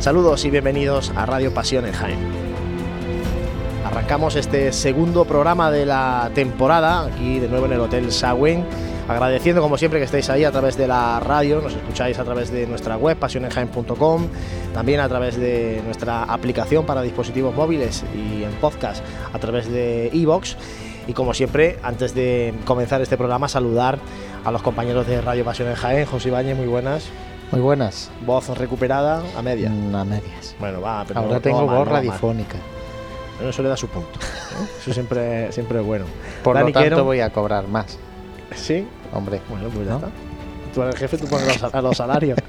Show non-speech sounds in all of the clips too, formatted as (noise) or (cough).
Saludos y bienvenidos a Radio Pasión en Jaén. Arrancamos este segundo programa de la temporada, aquí de nuevo en el Hotel Sagüen, agradeciendo como siempre que estéis ahí a través de la radio, nos escucháis a través de nuestra web pasionenjaen.com, también a través de nuestra aplicación para dispositivos móviles y en podcast a través de iVoox. Y como siempre, antes de comenzar este programa, saludar a los compañeros de Radio Pasión en Jaén. José Ibáñez, muy buenas. Muy buenas. Voz recuperada a media. Mm, a medias. Bueno, va, pero Ahora no- tengo voz no radiofónica. Bueno, Eso le da su punto. ¿eh? Eso siempre, (laughs) siempre es bueno. Por Dani lo tanto, Quero. voy a cobrar más. Sí, Hombre, bueno, pues ya ¿No? está. Tú eres el jefe, tú pones los, sal- los salarios. (laughs)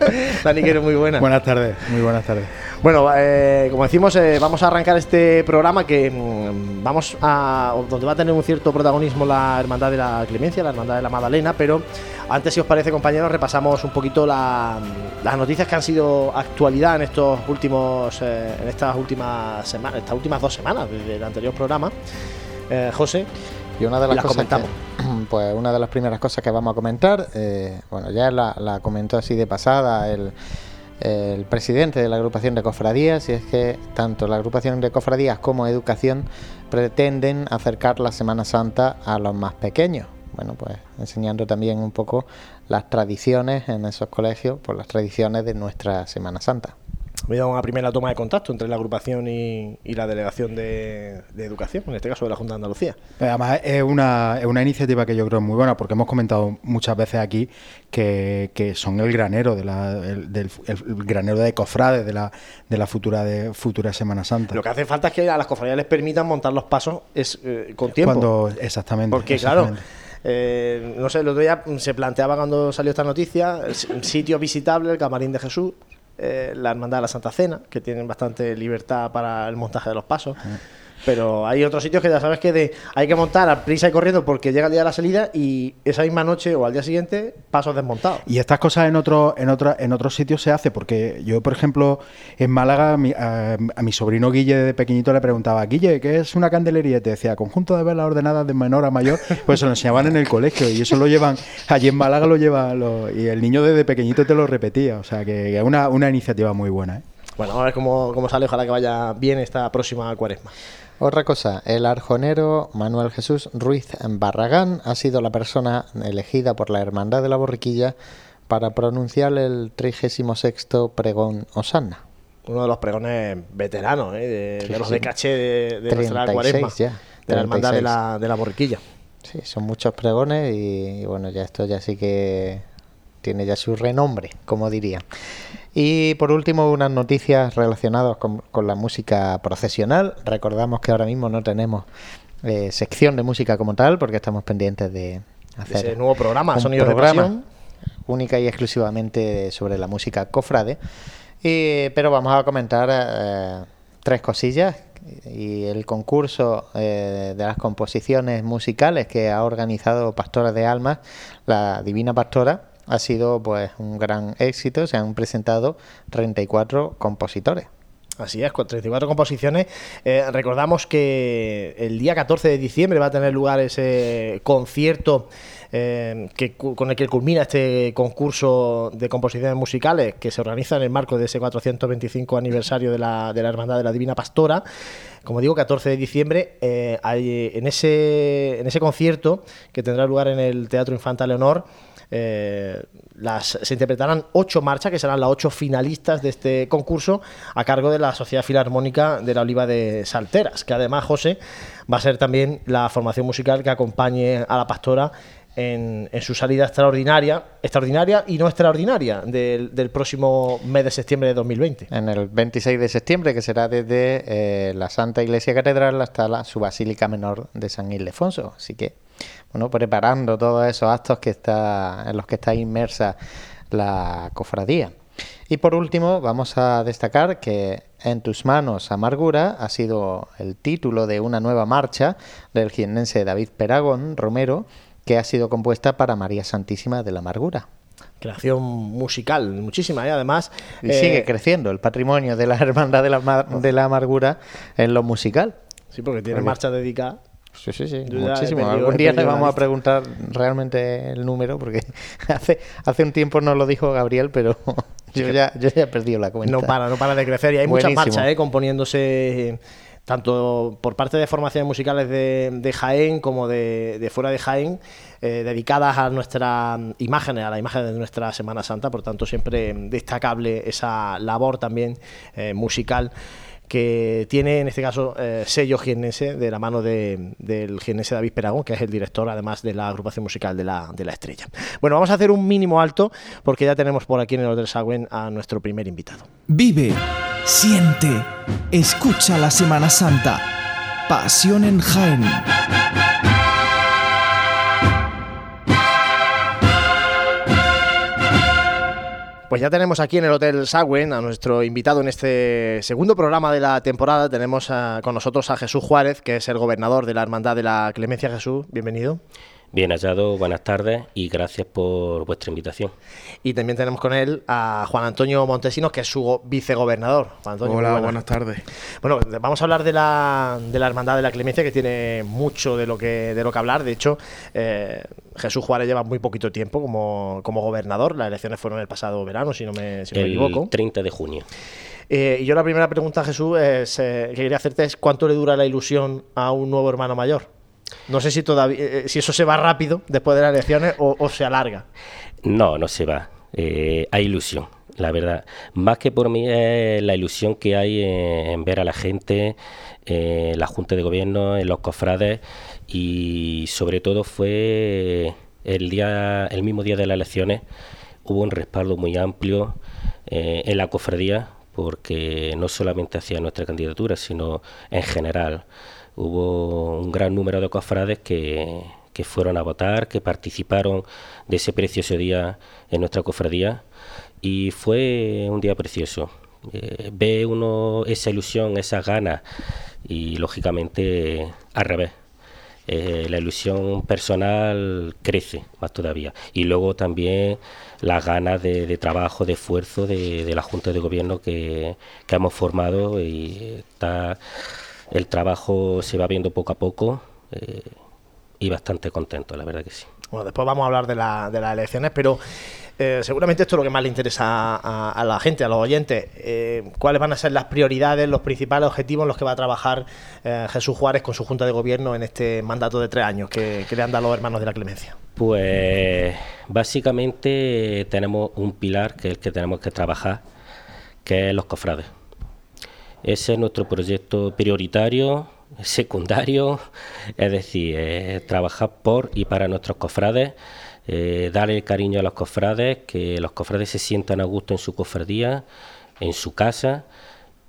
(laughs) Dani Quero, muy buena. Buenas tardes, muy buenas tardes. Bueno, eh, como decimos, eh, vamos a arrancar este programa que mm, vamos a. donde va a tener un cierto protagonismo la Hermandad de la Clemencia, la Hermandad de la Magdalena, pero antes, si os parece, compañeros, repasamos un poquito la- las noticias que han sido actualidad en estos últimos. eh, en estas últimas semanas, estas últimas dos semanas desde el anterior programa. José, y una de las Las cosas comentamos. que- (clears throat) pues una de las primeras cosas que vamos a comentar, eh, bueno, ya la, la comentó así de pasada el, el presidente de la agrupación de cofradías, y es que tanto la agrupación de cofradías como educación pretenden acercar la Semana Santa a los más pequeños. Bueno, pues enseñando también un poco las tradiciones en esos colegios, por las tradiciones de nuestra Semana Santa. Ha habido una primera toma de contacto entre la agrupación y, y la delegación de, de educación, en este caso de la Junta de Andalucía. Además, es una, es una iniciativa que yo creo muy buena, porque hemos comentado muchas veces aquí que, que son el granero de la, el, del, el granero de cofrades de la, de la futura de futura Semana Santa. Lo que hace falta es que a las cofradías les permitan montar los pasos es, eh, con tiempo. Cuando, exactamente. Porque, claro, eh, no sé, el otro día se planteaba cuando salió esta noticia, sitio visitable, el Camarín de Jesús, eh, la Hermandad de la Santa Cena, que tienen bastante libertad para el montaje de los pasos. Pero hay otros sitios que ya sabes que de, hay que montar a prisa y corriendo porque llega el día de la salida y esa misma noche o al día siguiente pasos desmontados. Y estas cosas en otros en otra, en otros sitios se hace porque yo, por ejemplo, en Málaga a mi, a, a mi sobrino Guille de pequeñito le preguntaba, Guille, ¿qué es una candelería? Y te decía, conjunto de velas ordenadas de menor a mayor, (laughs) pues se lo enseñaban en el colegio y eso lo llevan, allí en Málaga lo llevan, lo- y el niño desde pequeñito te lo repetía, o sea que es una, una iniciativa muy buena. ¿eh? Bueno, a ver cómo, cómo sale, ojalá que vaya bien esta próxima cuaresma. Otra cosa, el arjonero Manuel Jesús Ruiz Barragán ha sido la persona elegida por la Hermandad de la Borriquilla para pronunciar el 36 pregón Osanna. Uno de los pregones veteranos, ¿eh? de, los de caché de, de nuestra 36 cuaresma, ya, de la hermandad de 36. la, de la borriquilla. Sí, son muchos pregones y, y bueno, ya esto ya sí que tiene ya su renombre, como diría. Y por último, unas noticias relacionadas con, con la música procesional. Recordamos que ahora mismo no tenemos eh, sección de música como tal, porque estamos pendientes de hacer Ese nuevo programa, un Sonidos de programa Pasión. única y exclusivamente sobre la música cofrade. Y- pero vamos a comentar eh, tres cosillas y el concurso eh, de las composiciones musicales que ha organizado Pastora de Almas, la Divina Pastora, ha sido pues un gran éxito. Se han presentado 34 compositores. Así es, con 34 composiciones. Eh, recordamos que el día 14 de diciembre va a tener lugar ese concierto eh, que, con el que culmina este concurso de composiciones musicales que se organiza en el marco de ese 425 aniversario de la, de la Hermandad de la Divina Pastora. Como digo, 14 de diciembre, eh, hay- en, ese, en ese concierto que tendrá lugar en el Teatro Infanta Leonor, eh, las, se interpretarán ocho marchas, que serán las ocho finalistas de este concurso, a cargo de la Sociedad Filarmónica de la Oliva de Salteras, que además, José, va a ser también la formación musical que acompañe a la pastora en, en su salida extraordinaria, extraordinaria y no extraordinaria del, próximo mes de septiembre de 2020. En el 26 de septiembre, que será desde eh, la Santa Iglesia Catedral hasta la, su Basílica Menor de San Ildefonso. Así que, bueno, preparando todos esos actos que está, en los que está inmersa la cofradía. Y por último, vamos a destacar que En tus manos, amargura, ha sido el título de una nueva marcha del jiennense David Peragón Romero, que ha sido compuesta para María Santísima de la Amargura. Creación musical, muchísima, y además. Y eh, sigue creciendo el patrimonio de la Hermandad de la, Mar- de la Amargura en lo musical. Sí, porque tiene marcha dedicada. Sí, sí, sí, Yo muchísimo. perdido- Algún día le vamos a preguntar realmente el número, porque (laughs) hace, hace un tiempo nos lo dijo Gabriel, pero (laughs) Yo ya, yo ya he perdido la cuenta. No para, no para de crecer y hay muchas marchas ¿eh? componiéndose tanto por parte de formaciones musicales de, Jaén como de, fuera de Jaén, eh, dedicadas a nuestras imágenes, a la imagen de nuestra Semana Santa, por tanto siempre destacable esa labor también eh, musical que tiene en este caso eh, sello jiennense de la mano de, del jiennense David Peragón, que es el director además de la agrupación musical de la, de la Estrella. Bueno, vamos a hacer un mínimo alto porque ya tenemos por aquí en el Hotel Sagüen a nuestro primer invitado. Vive, siente, escucha la Semana Santa. Pasión en Jaén. Pues ya tenemos aquí en el Hotel Sagüen a nuestro invitado en este segundo programa de la temporada. Tenemos con nosotros a Jesús Juárez, que es el gobernador de la Hermandad de la Clemencia. Jesús, bienvenido. Bien hallado, buenas tardes y gracias por vuestra invitación. Y también tenemos con él a Juan Antonio Montesinos, que es su vicegobernador. Hola, buenas. tardes. Bueno, vamos a hablar de la, de la Hermandad de la Clemencia, que tiene mucho de lo que, de lo que hablar. De hecho, eh, Jesús Juárez lleva muy poquito tiempo como, como gobernador. Las elecciones fueron el pasado verano, si no me, si no me equivoco. El 30 de junio. Eh, y yo la primera pregunta, Jesús, es, eh, que quería hacerte es ¿cuánto le dura la ilusión a un nuevo hermano mayor? No sé si todavía, eh, si eso se va rápido después de las elecciones o, se alarga. No, no se va. Eh, hay ilusión, la verdad. Más que por mí es la ilusión que hay en, ver a la gente, en la Junta de Gobierno, en los cofrades y sobre todo fue el día, el mismo día de las elecciones hubo un respaldo muy amplio eh, en la cofradía porque no solamente hacia nuestra candidatura, sino en general hubo un gran número de cofrades que, fueron a votar, que participaron de ese precioso día en nuestra cofradía y fue un día precioso. Eh, ve uno esa ilusión, esas ganas y lógicamente al revés. Eh, la ilusión personal crece más todavía. Y luego también las ganas de, trabajo, de esfuerzo de, la Junta de Gobierno que, que hemos formado y está el trabajo se va viendo poco a poco eh, y bastante contento, la verdad que sí. Bueno, después vamos a hablar de, de las elecciones, pero eh, seguramente esto es lo que más le interesa a, la gente, a los oyentes. Eh, ¿Cuáles van a ser las prioridades, los principales objetivos en los que va a trabajar Jesús Juárez con su Junta de Gobierno en este mandato de tres años que, que le han dado los hermanos de la Clemencia? Pues básicamente tenemos un pilar que es el que tenemos que trabajar, que es los cofrades ese es nuestro proyecto prioritario, secundario, (laughs) es decir, trabajar por y para nuestros cofrades, eh, darle el cariño a los cofrades, que los cofrades se sientan a gusto en su cofradía, en su casa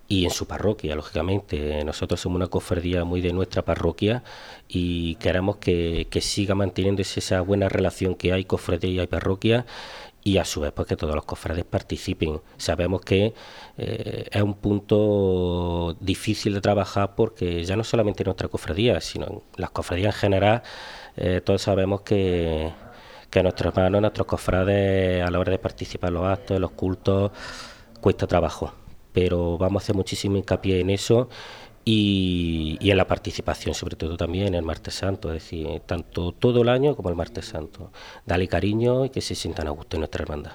y en su parroquia, lógicamente. Nosotros somos una cofradía muy de nuestra parroquia y queremos que, siga manteniéndose esa buena relación que hay cofradía y parroquia y a su vez pues que todos los cofrades participen. Sabemos que eh, es un punto difícil de trabajar porque ya no solamente en nuestra cofradía, sino en las cofradías en general, eh, todos sabemos que, que nuestros hermanos, nuestros cofrades a la hora de participar en los actos, en los cultos, cuesta trabajo. Pero vamos a hacer muchísimo hincapié en eso y, en la participación, sobre todo también en el Martes Santo, es decir, tanto todo el año como el Martes Santo. Dale cariño y que se sientan a gusto en nuestra hermandad.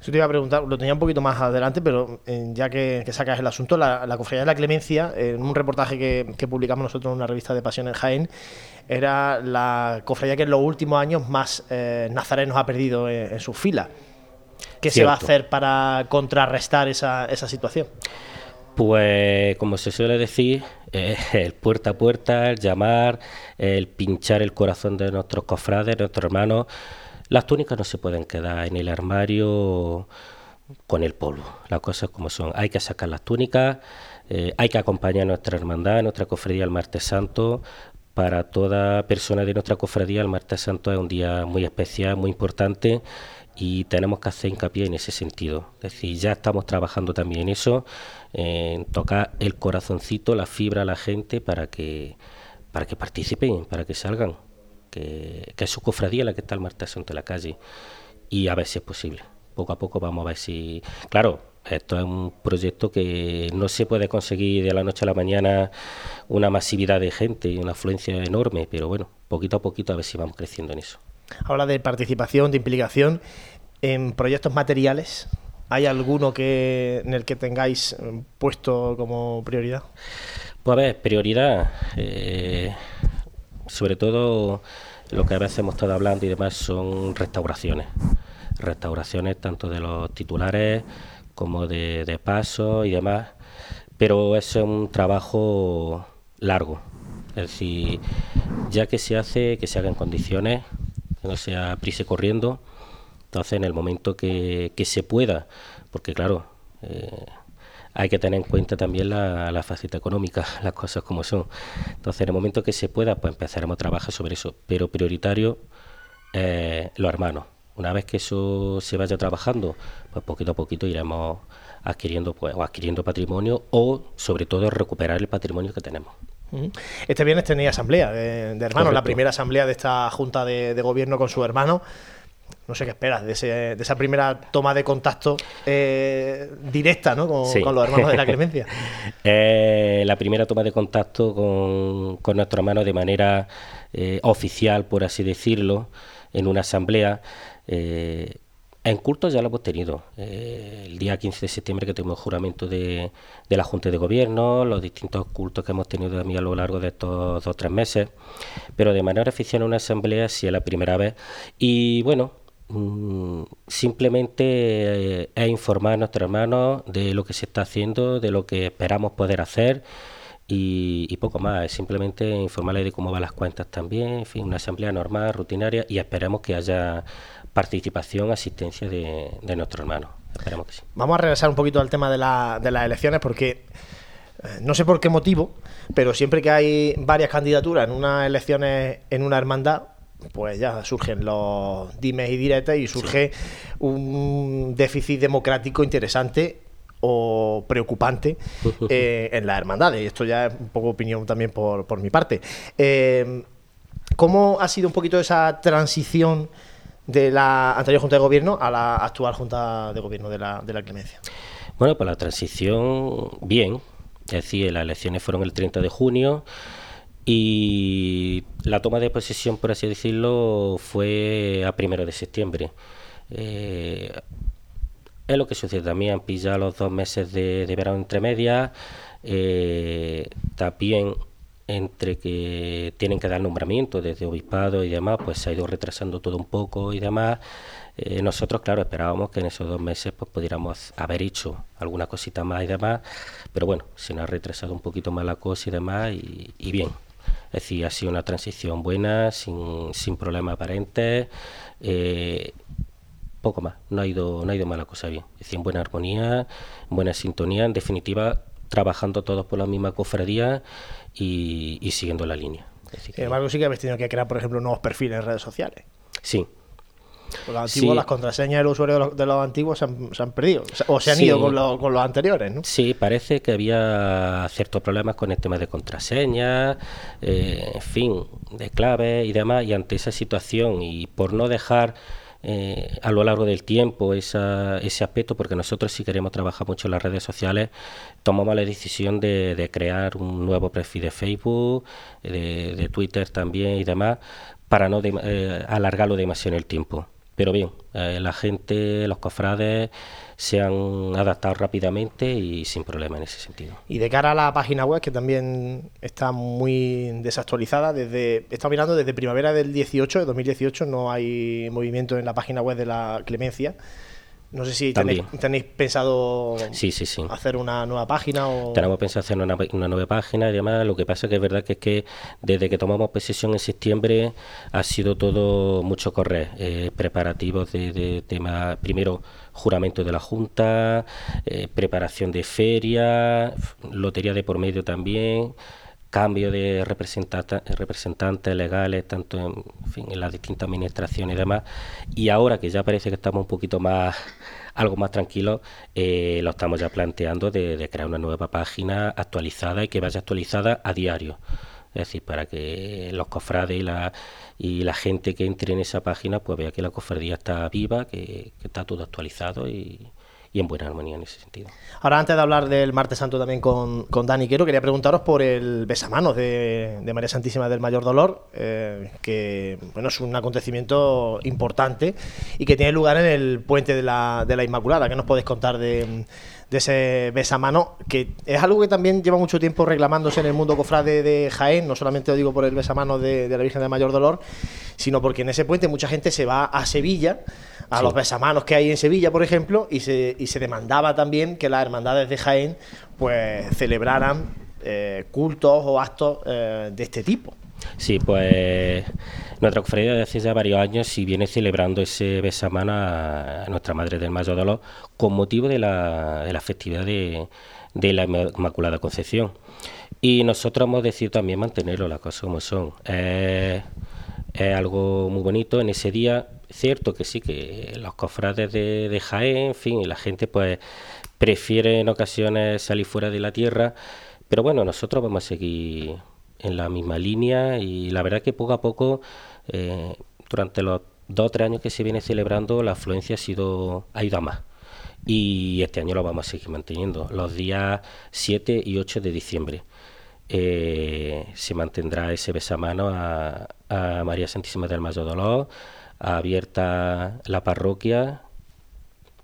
Eso te iba a preguntar, lo tenía un poquito más adelante, pero eh, ya que, sacas el asunto, la, la Cofradía de la Clemencia, en un reportaje que, publicamos nosotros en una revista de Pasión en Jaén, era la cofradía que en los últimos años más eh, nazarenos ha perdido en, sus filas. ¿Qué se va a hacer para contrarrestar esa, esa situación? Pues como se suele decir, eh, el puerta a puerta, el llamar, el pinchar el corazón de nuestros cofrades, nuestros hermanos. Las túnicas no se pueden quedar en el armario con el polvo. Las cosas como son. Hay que sacar las túnicas, eh, hay que acompañar a nuestra hermandad, a nuestra cofradía el martes santo. Para toda persona de nuestra cofradía el martes santo es un día muy especial, muy importante y tenemos que hacer hincapié en ese sentido. Es decir, ya estamos trabajando también en eso, en tocar el corazoncito, la fibra a la gente para que, para que participen, para que salgan, que, es su cofradía la que está el martes santo en la calle y a ver si es posible. Poco a poco vamos a ver si... Claro, esto es un proyecto que no se puede conseguir de la noche a la mañana una masividad de gente y una afluencia enorme, pero bueno, poquito a poquito a ver si vamos creciendo en eso habla de participación, de implicación en proyectos materiales. ¿Hay alguno que en el que tengáis eh, puesto como prioridad? Pues a ver, prioridad, eh, sobre todo lo que a veces hemos estado hablando y demás son restauraciones. Restauraciones tanto de los titulares como de, de pasos y demás. Pero es un trabajo largo. Es decir, ya que se hace, que se haga en condiciones, no sea prisa corriendo. Entonces, en el momento que, que se pueda, porque claro, eh, hay que tener en cuenta también la, la faceta económica, (laughs) las cosas como son. Entonces, en el momento que se pueda, pues empezaremos a trabajar sobre eso. Pero prioritario, eh, los hermanos. Una vez que eso se vaya trabajando, pues poquito a poquito iremos adquiriendo, pues, o adquiriendo patrimonio o, sobre todo, recuperar el patrimonio que tenemos. Este viernes tenéis asamblea de, de hermanos, la primera asamblea de esta junta de, de gobierno con su hermano. No sé qué esperas de, ese, de esa primera toma de contacto eh, directa ¿no? con, Sí. con los hermanos de la (laughs) Clemencia. Eh, la primera toma de contacto con, con nuestro hermano de manera eh, oficial, por así decirlo, en una asamblea. En cultos ya lo hemos tenido. Eh, el día 15 de septiembre que tuvimos juramento de, de la Junta de Gobierno, los distintos cultos que hemos tenido también a lo largo de estos dos o tres meses. Pero de manera oficial en una asamblea sí es la primera vez. Y bueno, mm, simplemente eh, es informar a nuestros hermanos de lo que se está haciendo, de lo que esperamos poder hacer y, y poco más. Es simplemente informarles de cómo van las cuentas también, en fin, una asamblea normal, rutinaria y esperemos que haya participación, asistencia de, de nuestros hermanos. Esperemos que sí. Vamos a regresar un poquito al tema de, la- de las elecciones porque eh, no sé por qué motivo, pero siempre que hay varias candidaturas en unas elecciones en una hermandad, pues ya surgen los dimes y diretes y surge un déficit democrático interesante o preocupante eh, en las hermandades. Y esto ya es un poco opinión también por, por mi parte. Eh, ¿Cómo ha sido un poquito esa transición de la anterior Junta de Gobierno a la actual Junta de Gobierno de la, de la Clemencia? Bueno, pues la transición, bien. Es decir, las elecciones fueron el 30 de junio y la toma de posesión, por así decirlo, fue a primero de septiembre. Eh, es lo que sucede también, han pillado los dos meses de, verano entre medias, eh, también entre que tienen que dar nombramiento desde obispado y demás, pues se ha ido retrasando todo un poco y demás. Eh, nosotros, claro, esperábamos que en esos dos meses pues pudiéramos haber hecho alguna cosita más y demás, pero bueno, se nos ha retrasado un poquito más la cosa y demás y, bien. Es decir, ha sido una transición buena, sin, sin problemas aparentes. eh, poco más, no ha ido, no ha ido mal la cosa bien. Es decir, en buena armonía, en buena sintonía, en definitiva, trabajando todos por la misma cofradía y, y siguiendo la línea. Sin que- embargo, sí que habéis tenido que crear, por ejemplo, nuevos perfiles en redes sociales. sí, los antiguos, Sí. las contraseñas del usuario de los, de los antiguos se han, se han perdido. O se han Sí. ido con, los- con los anteriores, ¿no? Sí, parece que había ciertos problemas con el tema de contraseñas, eh, en fin, de claves y demás, y ante esa situación y por no dejar eh, a lo largo del tiempo esa, ese aspecto, porque nosotros si queremos trabajar mucho en las redes sociales, tomamos la decisión de, de crear un nuevo perfil de Facebook, de, de Twitter también y demás, para no dem- eh, alargarlo demasiado en el tiempo. Pero bien, eh, la gente, los cofrades se han adaptado rápidamente y sin problema en ese sentido. Y de cara a la página web, que también está muy desactualizada, desde, he mirando desde primavera del 18, de 2018, no hay movimiento en la página web de la Clemencia. No sé si tenéis, tenéis pensado Sí, sí, sí. hacer una nueva página o... Tenemos pensado hacer una, una nueva página y demás. Lo que pasa que es verdad que es que desde que tomamos posesión en septiembre ha sido todo mucho correr. Eh, preparativos de, de tema, primero juramento de la Junta, eh, preparación de feria, lotería de por medio también, cambio de representata- representantes legales, tanto en, fin, en las distintas administraciones y demás. Y ahora que ya parece que estamos un poquito más, (laughs) algo más tranquilos, eh, lo estamos ya planteando de, de crear una nueva página actualizada y que vaya actualizada a diario. Es decir, para que los cofrades y la, y la gente que entre en esa página pues vea que la cofradía está viva, que, que está todo actualizado y, y en buena armonía en ese sentido. Ahora, antes de hablar del Martes Santo también con, con Dani Quero, quería preguntaros por el besamanos de, de María Santísima del Mayor Dolor, eh, que bueno, es un acontecimiento importante y que tiene lugar en el puente de la, de la Inmaculada. ¿Qué nos podéis contar de, de ese besamano? Que es algo que también lleva mucho tiempo reclamándose en el mundo cofrade de Jaén, no solamente lo digo por el besamano de, de la Virgen del Mayor Dolor, sino porque en ese puente mucha gente se va a Sevilla a Sí. los besamanos que hay en Sevilla, por ejemplo, y se, y se demandaba también que las hermandades de Jaén pues celebraran eh, cultos o actos eh, de este tipo. Sí, pues nuestra cofradía desde hace ya varios años si viene celebrando ese besamana a nuestra Madre del Mayor Dolor con motivo de la, festividad de, la Inmaculada Concepción. Y nosotros hemos decidido también mantenerlo, las cosas como son. Es algo muy bonito en ese día. Cierto que sí, que los cofrades de, de Jaén, en fin, y la gente pues prefiere en ocasiones salir fuera de la tierra, pero bueno, nosotros vamos a seguir en la misma línea y la verdad que poco a poco, eh, durante los dos o tres años que se viene celebrando, la afluencia ha, sido, ha ido a más. Y este año lo vamos a seguir manteniendo, los días 7 y 8 de diciembre. eh, se mantendrá ese besamano a, a María Santísima del Mayor Dolor, abierta la parroquia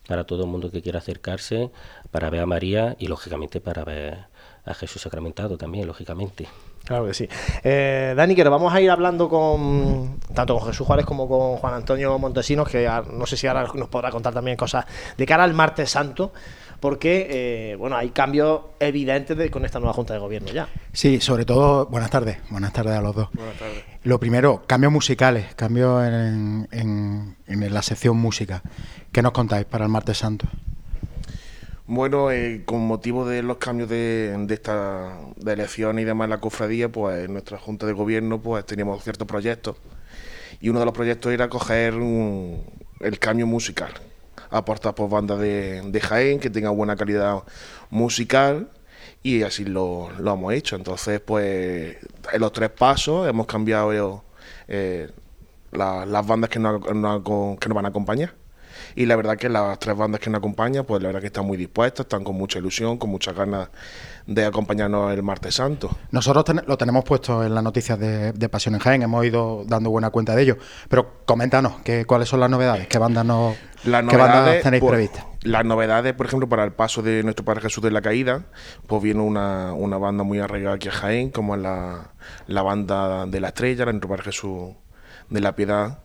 para todo el mundo que quiera acercarse, para ver a María y lógicamente para ver a Jesús sacramentado también, lógicamente. Claro que sí. Eh, Dani, que nos vamos a ir hablando con tanto con Jesús Juárez como con Juan Antonio Montesinos, que a- no sé si ahora nos podrá contar también cosas de cara al martes santo, porque eh, bueno, hay cambios evidentes de- con esta nueva Junta de Gobierno ya. Sí, sobre todo, buenas tardes, buenas tardes a los dos. Lo primero, cambios musicales, cambios en, en- en la sección música. ¿Qué nos contáis para el martes santo? Bueno, eh, con motivo de los cambios de, de esta de elecciones y demás en la cofradía, pues en nuestra Junta de Gobierno pues teníamos ciertos proyectos. Y uno de los proyectos era coger un- el cambio musical. Aportar por bandas de, Jaén que tengan buena calidad musical y así lo, lo hemos hecho. Entonces, pues en los tres pasos hemos cambiado eh, la- las bandas que nos, nos que nos van a acompañar. Y la verdad que las tres bandas que nos acompañan, pues la verdad que están muy dispuestas, están con mucha ilusión, con muchas ganas de acompañarnos el martes santo. Nosotros ten- lo tenemos puesto en las noticias de, de Pasión en Jaén, hemos ido dando buena cuenta de ello. Pero coméntanos, que, ¿cuáles son las novedades? ¿Qué bandas, no, Las ¿qué bandas tenéis pues, previstas? Las novedades, por ejemplo, para el paso de nuestro Padre Jesús de la Caída, pues viene una, una banda muy arraigada aquí a Jaén, como es la, la banda de la Estrella, la nuestro Padre Jesús de la Piedad,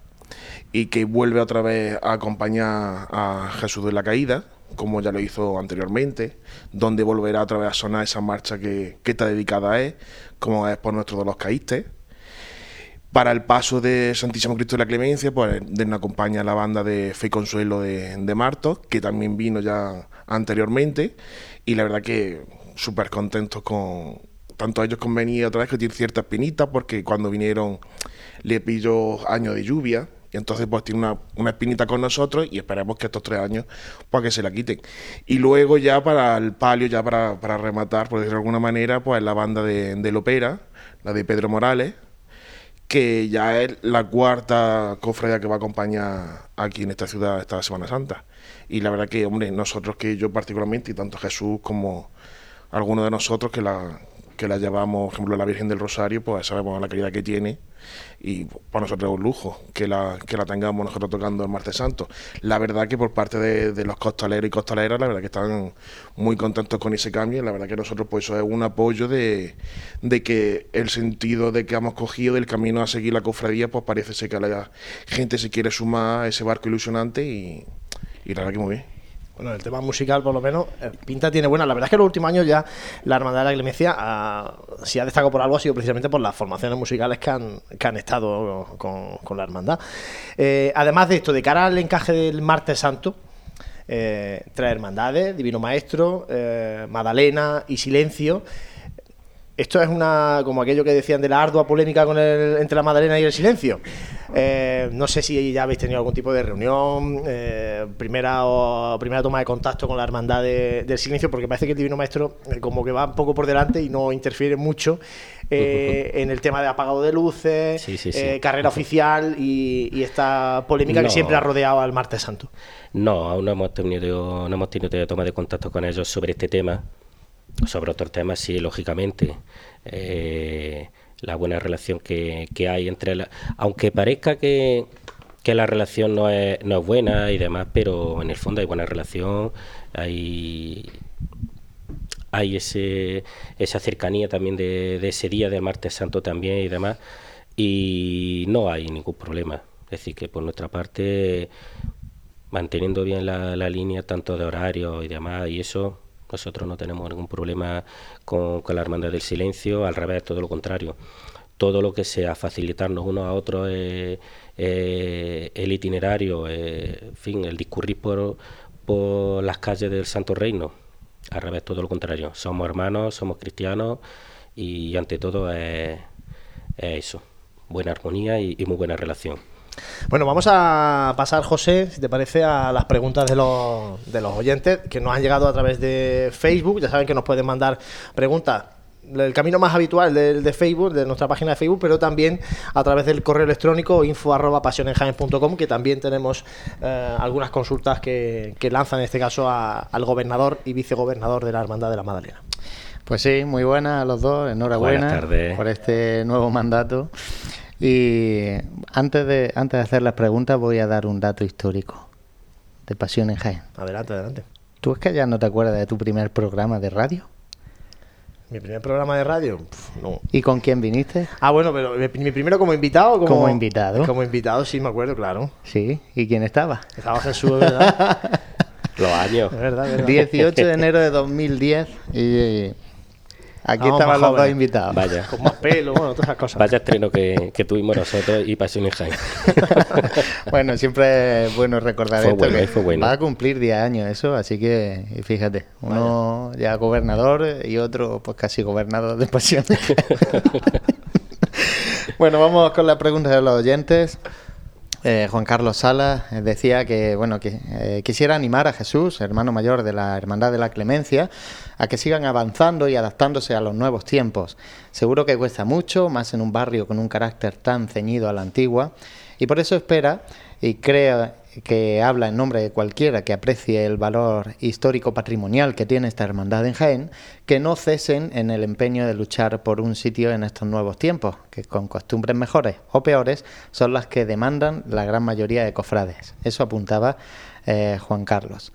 y que vuelve otra vez a acompañar a Jesús de la Caída, como ya lo hizo anteriormente, donde volverá otra vez a sonar esa marcha que, que está dedicada a él, como es por nuestro de los caístes. Para el paso de Santísimo Cristo de la Clemencia, pues nos acompaña la banda de Fe y Consuelo de, de Martos, que también vino ya anteriormente, y la verdad que súper contentos con tanto ellos con venir otra vez que tienen ciertas pinitas, porque cuando vinieron le pilló año de lluvia, y entonces pues tiene una, una espinita con nosotros y esperemos que estos tres años pues que se la quiten. Y luego ya para el palio, ya para, para rematar, por decirlo de alguna manera, pues la banda de, de Lopera, la de Pedro Morales, que ya es la cuarta cofradía que va a acompañar aquí en esta ciudad esta Semana Santa. Y la verdad que, hombre, nosotros que yo particularmente, y tanto Jesús como algunos de nosotros que la, que la llevamos, por ejemplo, la Virgen del Rosario, pues sabemos la calidad que tiene y para nosotros es un lujo que la, que la tengamos nosotros tocando el martes santo. La verdad que por parte de, los costaleros y costaleras, la verdad que están muy contentos con ese cambio. La verdad que nosotros pues eso es un apoyo de, que el sentido de que hemos cogido del camino a seguir la cofradía, pues parece ser que la gente se quiere sumar a ese barco ilusionante y, y la verdad que muy bien. Bueno, el tema musical, por lo menos, eh, pinta tiene buena. La verdad es que en los últimos años ya la Hermandad de la ah, si ha destacado por algo, ha sido precisamente por las formaciones musicales que han, que han estado con, con la Hermandad. Eh, además de esto, de cara al encaje del Martes Santo, eh, tres hermandades, Divino Maestro, eh, Madalena y Silencio. Esto es una como aquello que decían de la ardua polémica con el, entre la Madalena y el silencio. Eh, no sé si ya habéis tenido algún tipo de reunión, eh, primera o primera toma de contacto con la hermandad del silencio, porque parece que el Divino Maestro eh, como que va un poco por delante y no interfiere mucho en el tema de apagado de luces, carrera oficial y, esta polémica que siempre ha rodeado al Martes Santo. No, aún no hemos tenido, no hemos tenido toma de contacto con ellos sobre este tema sobre otros temas, sí, lógicamente. Eh, la buena relación que, hay entre la, aunque parezca que, que la relación no es, no es buena y demás, pero en el fondo hay buena relación, hay hay ese, esa cercanía también de, de, ese día del martes santo también y demás, y no hay ningún problema. Es decir, que por nuestra parte, manteniendo bien la, la línea tanto de horario y demás, y eso, nosotros no tenemos ningún problema con, la Hermandad del Silencio, al revés, todo lo contrario. Todo lo que sea facilitarnos unos a otros eh, el itinerario, en fin, el discurrir por las calles del Santo Reino. Al revés, todo lo contrario. Somos hermanos, somos cristianos y ante todo es, eso, buena armonía y muy buena relación. Bueno, vamos a pasar, José, si te parece, a las preguntas de los, de los oyentes que nos han llegado a través de Facebook. Ya saben que nos pueden mandar preguntas el camino más habitual del de Facebook, de nuestra página de Facebook, pero también a través del correo electrónico info arroba que también tenemos eh, algunas consultas que, que, lanzan en este caso al gobernador y vicegobernador de la Hermandad de la Madalena. Pues sí, muy buenas a los dos, enhorabuena por este nuevo mandato. Y antes de, antes de hacer las preguntas voy a dar un dato histórico de Pasión en Jaén. Adelante, adelante. ¿Tú es que ya no te acuerdas de tu primer programa de radio? ¿Mi primer programa de radio? no. ¿Y con quién viniste? Ah, bueno, pero mi primero como invitado. Como, como invitado. Como invitado, sí, me acuerdo, claro. Sí, ¿y quién estaba? Estaba Jesús, ¿verdad? (laughs) Los años. verdad, 18 de enero de 2010 y Aquí estaban los dos invitados. Vaya. Con más pelo, bueno, todas esas cosas. Vaya estreno que, que tuvimos nosotros y Pasión y Jaime. (laughs) bueno, siempre es bueno recordar esto. Bueno, fue bueno. Va a cumplir 10 años eso, así que fíjate, uno ya gobernador y otro pues casi gobernador de Pasión. (laughs) (laughs) bueno, vamos con la pregunta de los oyentes. Eh, Juan Carlos Salas eh, decía que bueno que eh, quisiera animar a Jesús, hermano mayor de la Hermandad de la Clemencia, a que sigan avanzando y adaptándose a los nuevos tiempos. Seguro que cuesta mucho, más en un barrio con un carácter tan ceñido a la antigua, y por eso espera y crea que habla en nombre de cualquiera que aprecie el valor histórico patrimonial que tiene esta hermandad en Jaén, que no cesen en el empeño de luchar por un sitio en estos nuevos tiempos, que con costumbres mejores o peores son las que demandan la gran mayoría de cofrades. Eso apuntaba eh, Juan Carlos.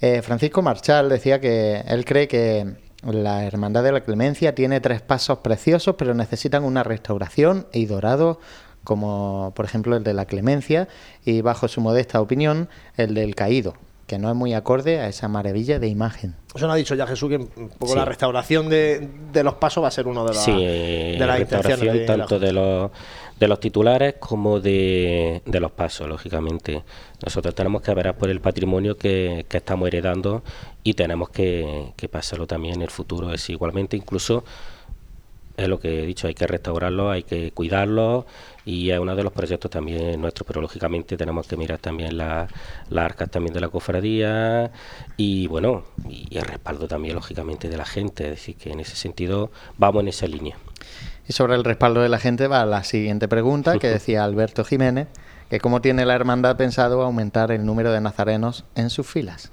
Eh, Francisco Marchal decía que él cree que la Hermandad de la Clemencia tiene tres pasos preciosos, pero necesitan una restauración y dorado como por ejemplo el de la clemencia y bajo su modesta opinión el del caído, que no es muy acorde a esa maravilla de imagen. Eso nos ha dicho ya Jesús que un poco la restauración de, los pasos va a ser uno de, las sí, de las restauración tanto de los de los titulares como de, de, los pasos, lógicamente. Nosotros tenemos que ver por el patrimonio que, que estamos heredando y tenemos que, que pasarlo también en el futuro. Es igualmente incluso es lo que he dicho, hay que restaurarlo, hay que cuidarlo y es uno de los proyectos también nuestros, pero lógicamente tenemos que mirar también las arcas también de la cofradía y bueno, y el respaldo también lógicamente de la gente, es decir, que en ese sentido vamos en esa línea. Y sobre el respaldo de la gente va la siguiente pregunta que (laughs) decía Alberto Jiménez, que cómo tiene la hermandad pensado aumentar el número de nazarenos en sus filas.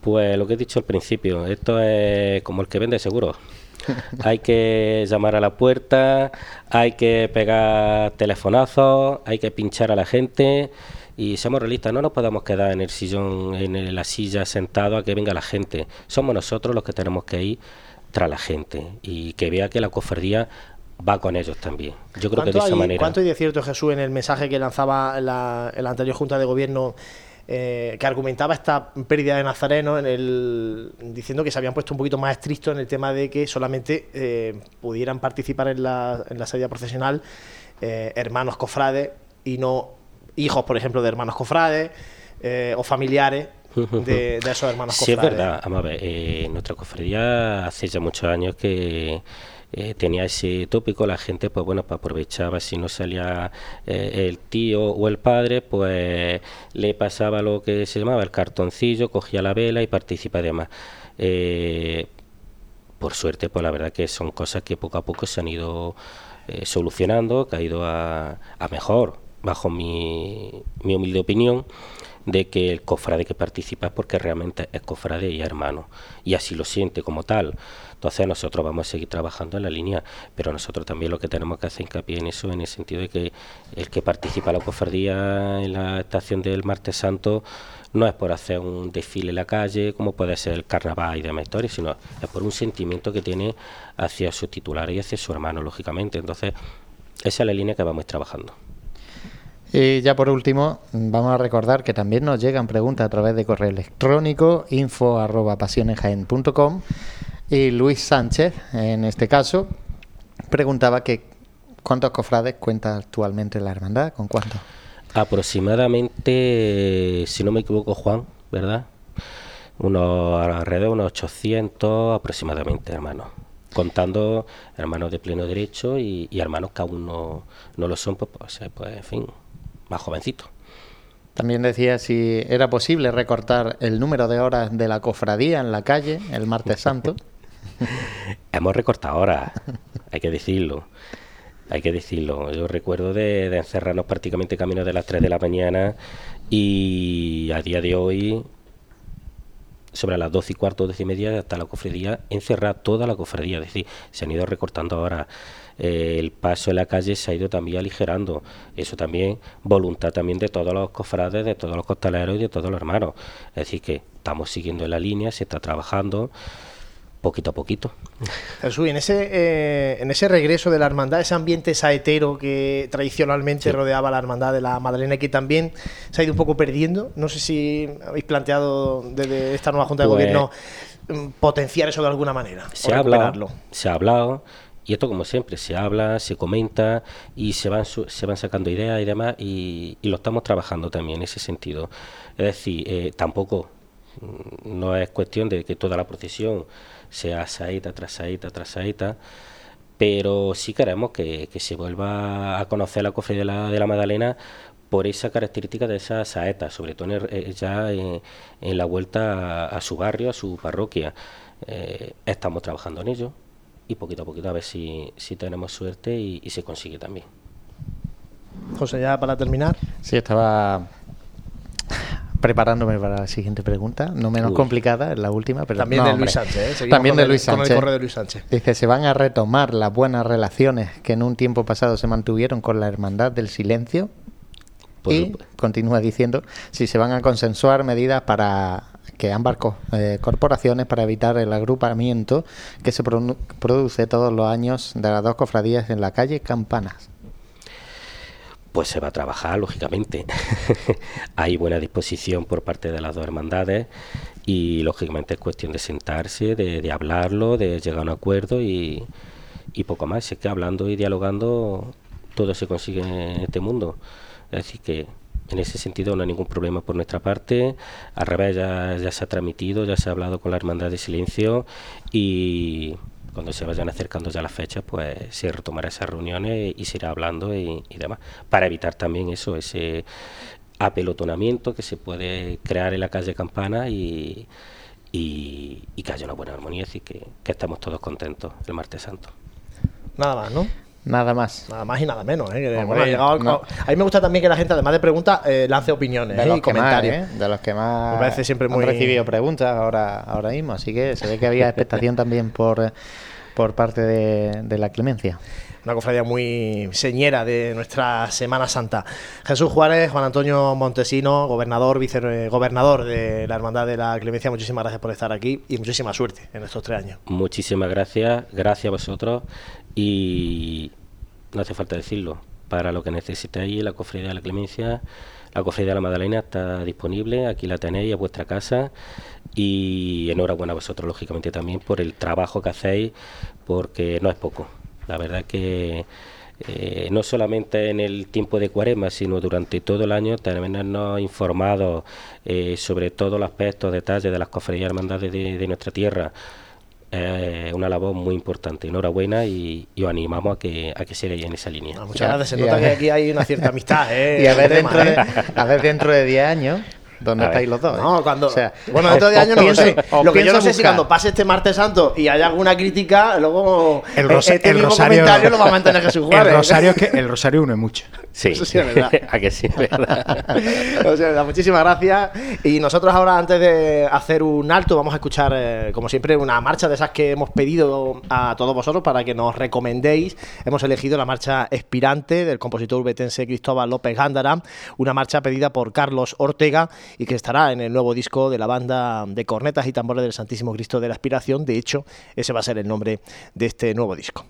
Pues lo que he dicho al principio, esto es como el que vende seguro (laughs) hay que llamar a la puerta, hay que pegar telefonazos, hay que pinchar a la gente y seamos realistas, no nos podemos quedar en el sillón, en la silla sentado a que venga la gente. Somos nosotros los que tenemos que ir tras la gente y que vea que la cofradía va con ellos también. Yo creo que de esa manera. ¿Cuánto hay de cierto, Jesús, en el mensaje que lanzaba la, la anterior Junta de Gobierno? Eh, que argumentaba esta pérdida de Nazareno en el, diciendo que se habían puesto un poquito más estrictos en el tema de que solamente eh, pudieran participar en la, en la salida profesional eh, hermanos cofrades y no hijos, por ejemplo, de hermanos cofrades o familiares de, de esos hermanos (laughs) Sí, es cofrades. verdad. Vamos a ver, eh, nuestra cofradía hace ya muchos años que eh, tenía ese tópico, la gente, pues bueno, pues aprovechaba, si no salía eh, el tío o el padre, pues le pasaba lo que se llamaba el cartoncillo, cogía la vela y participa y demás. Eh, por suerte, pues la verdad que son cosas que poco a poco se han ido eh, solucionando, que ha ido a, a mejor, bajo mi, mi humilde opinión, de que el cofrade que participa es porque realmente es cofrade y hermano, y así lo siente como tal. Entonces nosotros vamos a seguir trabajando en la línea, pero nosotros también lo que tenemos que hacer hincapié en eso, en el sentido de que el que participa en la cofradía en la estación del Martes Santo no es por hacer un desfile en la calle, como puede ser el carnaval y demás historias, sino es por un sentimiento que tiene hacia su titular y hacia su hermano, lógicamente. Entonces, esa es la línea que vamos trabajando. Y ya por último, vamos a recordar que también nos llegan preguntas a través de correo electrónico info arroba pasionesjaen.com y Luis Sánchez, en este caso, preguntaba que cuántos cofrades cuenta actualmente la hermandad, con cuántos. Aproximadamente, si no me equivoco, Juan, ¿verdad? Unos alrededor de unos 800 aproximadamente, hermanos. Contando hermanos de pleno derecho y, hermanos que aún no, no lo son, pues, pues, pues, en fin, más jovencitos. También decía si era posible recortar el número de horas de la cofradía en la calle el martes santo. (laughs) Hemos recortado horas, hay que decirlo. Hay que decirlo. Yo recuerdo de, de encerrarnos prácticamente camino de las 3 de la mañana y a día de hoy, sobre las 12 y cuarto, 12 y media, hasta la cofradía, encerrar toda la cofradía. Es decir, se han ido recortando ahora. Eh, el paso en la calle se ha ido también aligerando. Eso también, voluntad también de todos los cofrades, de todos los costaleros y de todos los hermanos. Es decir, que estamos siguiendo en la línea, se está trabajando poquito a poquito. Jesús, en ese, eh, en ese regreso de la hermandad, ese ambiente saetero que tradicionalmente rodeaba la hermandad de la Madalena, que también se ha ido un poco perdiendo. No sé si habéis planteado desde esta nueva Junta de Pues- Gobierno mm, potenciar eso de alguna manera. se o ha hablado, se ha hablado y esto como siempre se habla, se comenta y se van su- se van sacando ideas y demás y, lo estamos trabajando también en ese sentido. Es decir, eh, tampoco mm, no es cuestión de que toda la procesión sea saeta tras saeta tras saeta, pero sí queremos que, se vuelva a conocer la cofradía de la, de la Magdalena por esa característica de esa saeta, sobre todo en eh, ya en, en la vuelta a, a su barrio, a su parroquia. Eh, estamos trabajando en ello y poquito a poquito a ver si, si tenemos suerte y, y se consigue también. José, ya para terminar. Sí, estaba preparándome para la siguiente pregunta, no menos Uy. complicada, es la última, pero También no, de Luis. Sánchez. ¿eh? También con de Luis Con el Sánchez. correo de Luis Sánchez. Dice, se van a retomar las buenas relaciones que en un tiempo pasado se mantuvieron con la Hermandad del Silencio. Por y supuesto. continúa diciendo si se van a consensuar medidas para que ambas co- eh, corporaciones para evitar el agrupamiento que se produ- produce todos los años de las dos cofradías en la calle Campanas. Pues se va a trabajar, lógicamente. (laughs) Hay buena disposición por parte de las dos hermandades y, lógicamente, es cuestión de sentarse, de, de hablarlo, de llegar a un acuerdo y, y poco más. Es que hablando y dialogando todo se consigue en este mundo. Es decir, que en ese sentido no hay ningún problema por nuestra parte. Al revés, ya, se ha transmitido, ya se ha hablado con la Hermandad de Silencio y cuando se vayan acercando ya las fechas, pues se retomará esas reuniones y se irá hablando y, demás, para evitar también eso, ese apelotonamiento que se puede crear en la calle Campana y que haya una buena armonía, así que, que estamos todos contentos el martes santo. Nada más, ¿no? Nada más. Nada más y nada menos. ¿eh? Que, Hombre, bueno, ha llegado- no. A mí me gusta también que la gente, además de preguntas, eh, lance opiniones De ¿eh? los, y que comentarios. ¿eh? de los que más Me parece siempre muy- han recibido preguntas ahora, ahora mismo, así que se ve que había expectación también por, eh, por parte de, de la clemencia. Una cofradía muy señera de nuestra Semana Santa. Jesús Juárez, Juan Antonio Montesino, gobernador, vicegobernador de la Hermandad de la Clemencia, muchísimas gracias por estar aquí y muchísima suerte en estos tres años. Muchísimas gracias, gracias a vosotros y no hace falta decirlo, para lo que necesitéis, la cofradía de la Clemencia, la cofradía de la Magdalena está disponible, aquí la tenéis a vuestra casa y enhorabuena a vosotros, lógicamente también, por el trabajo que hacéis, porque no es poco. La verdad que eh, no solamente en el tiempo de cuaresma, sino durante todo el año, tenernos informados eh, sobre todos los aspectos, detalles de las cofradías hermandades de, nuestra tierra. Es una labor muy importante. Enhorabuena y, y, os animamos a que, a que sigáis en esa línea. Ah, muchas gracias. Se nota que aquí hay una cierta amistad. (laughs) ¿eh? y a ver, dentro de, a ver dentro de 10 años ¿Dónde estáis los dos? No, cuando. bueno, dentro de año no lo sé. Lo que yo no sé si cuando pase este martes santo y haya alguna crítica, luego. El, rosa, este el rosario, comentario lo va a (laughs) mantener Jesús Juárez. El rosario, es que, el rosario une mucho. Sí, Eso (laughs) sí es verdad. (laughs) a que sí, verdad. o sea, muchísimas gracias. Y nosotros ahora, antes de hacer un alto, vamos a escuchar, eh, como siempre, una marcha de esas que hemos pedido a todos vosotros para que nos recomendéis. Hemos elegido la marcha Espirante del compositor ubetense Cristóbal López Gándara, una marcha pedida por Carlos Ortega y que estará en el nuevo disco de la banda de cornetas y tambores del Santísimo Cristo de la Aspiración. De hecho, ese va a ser el nombre de este nuevo disco.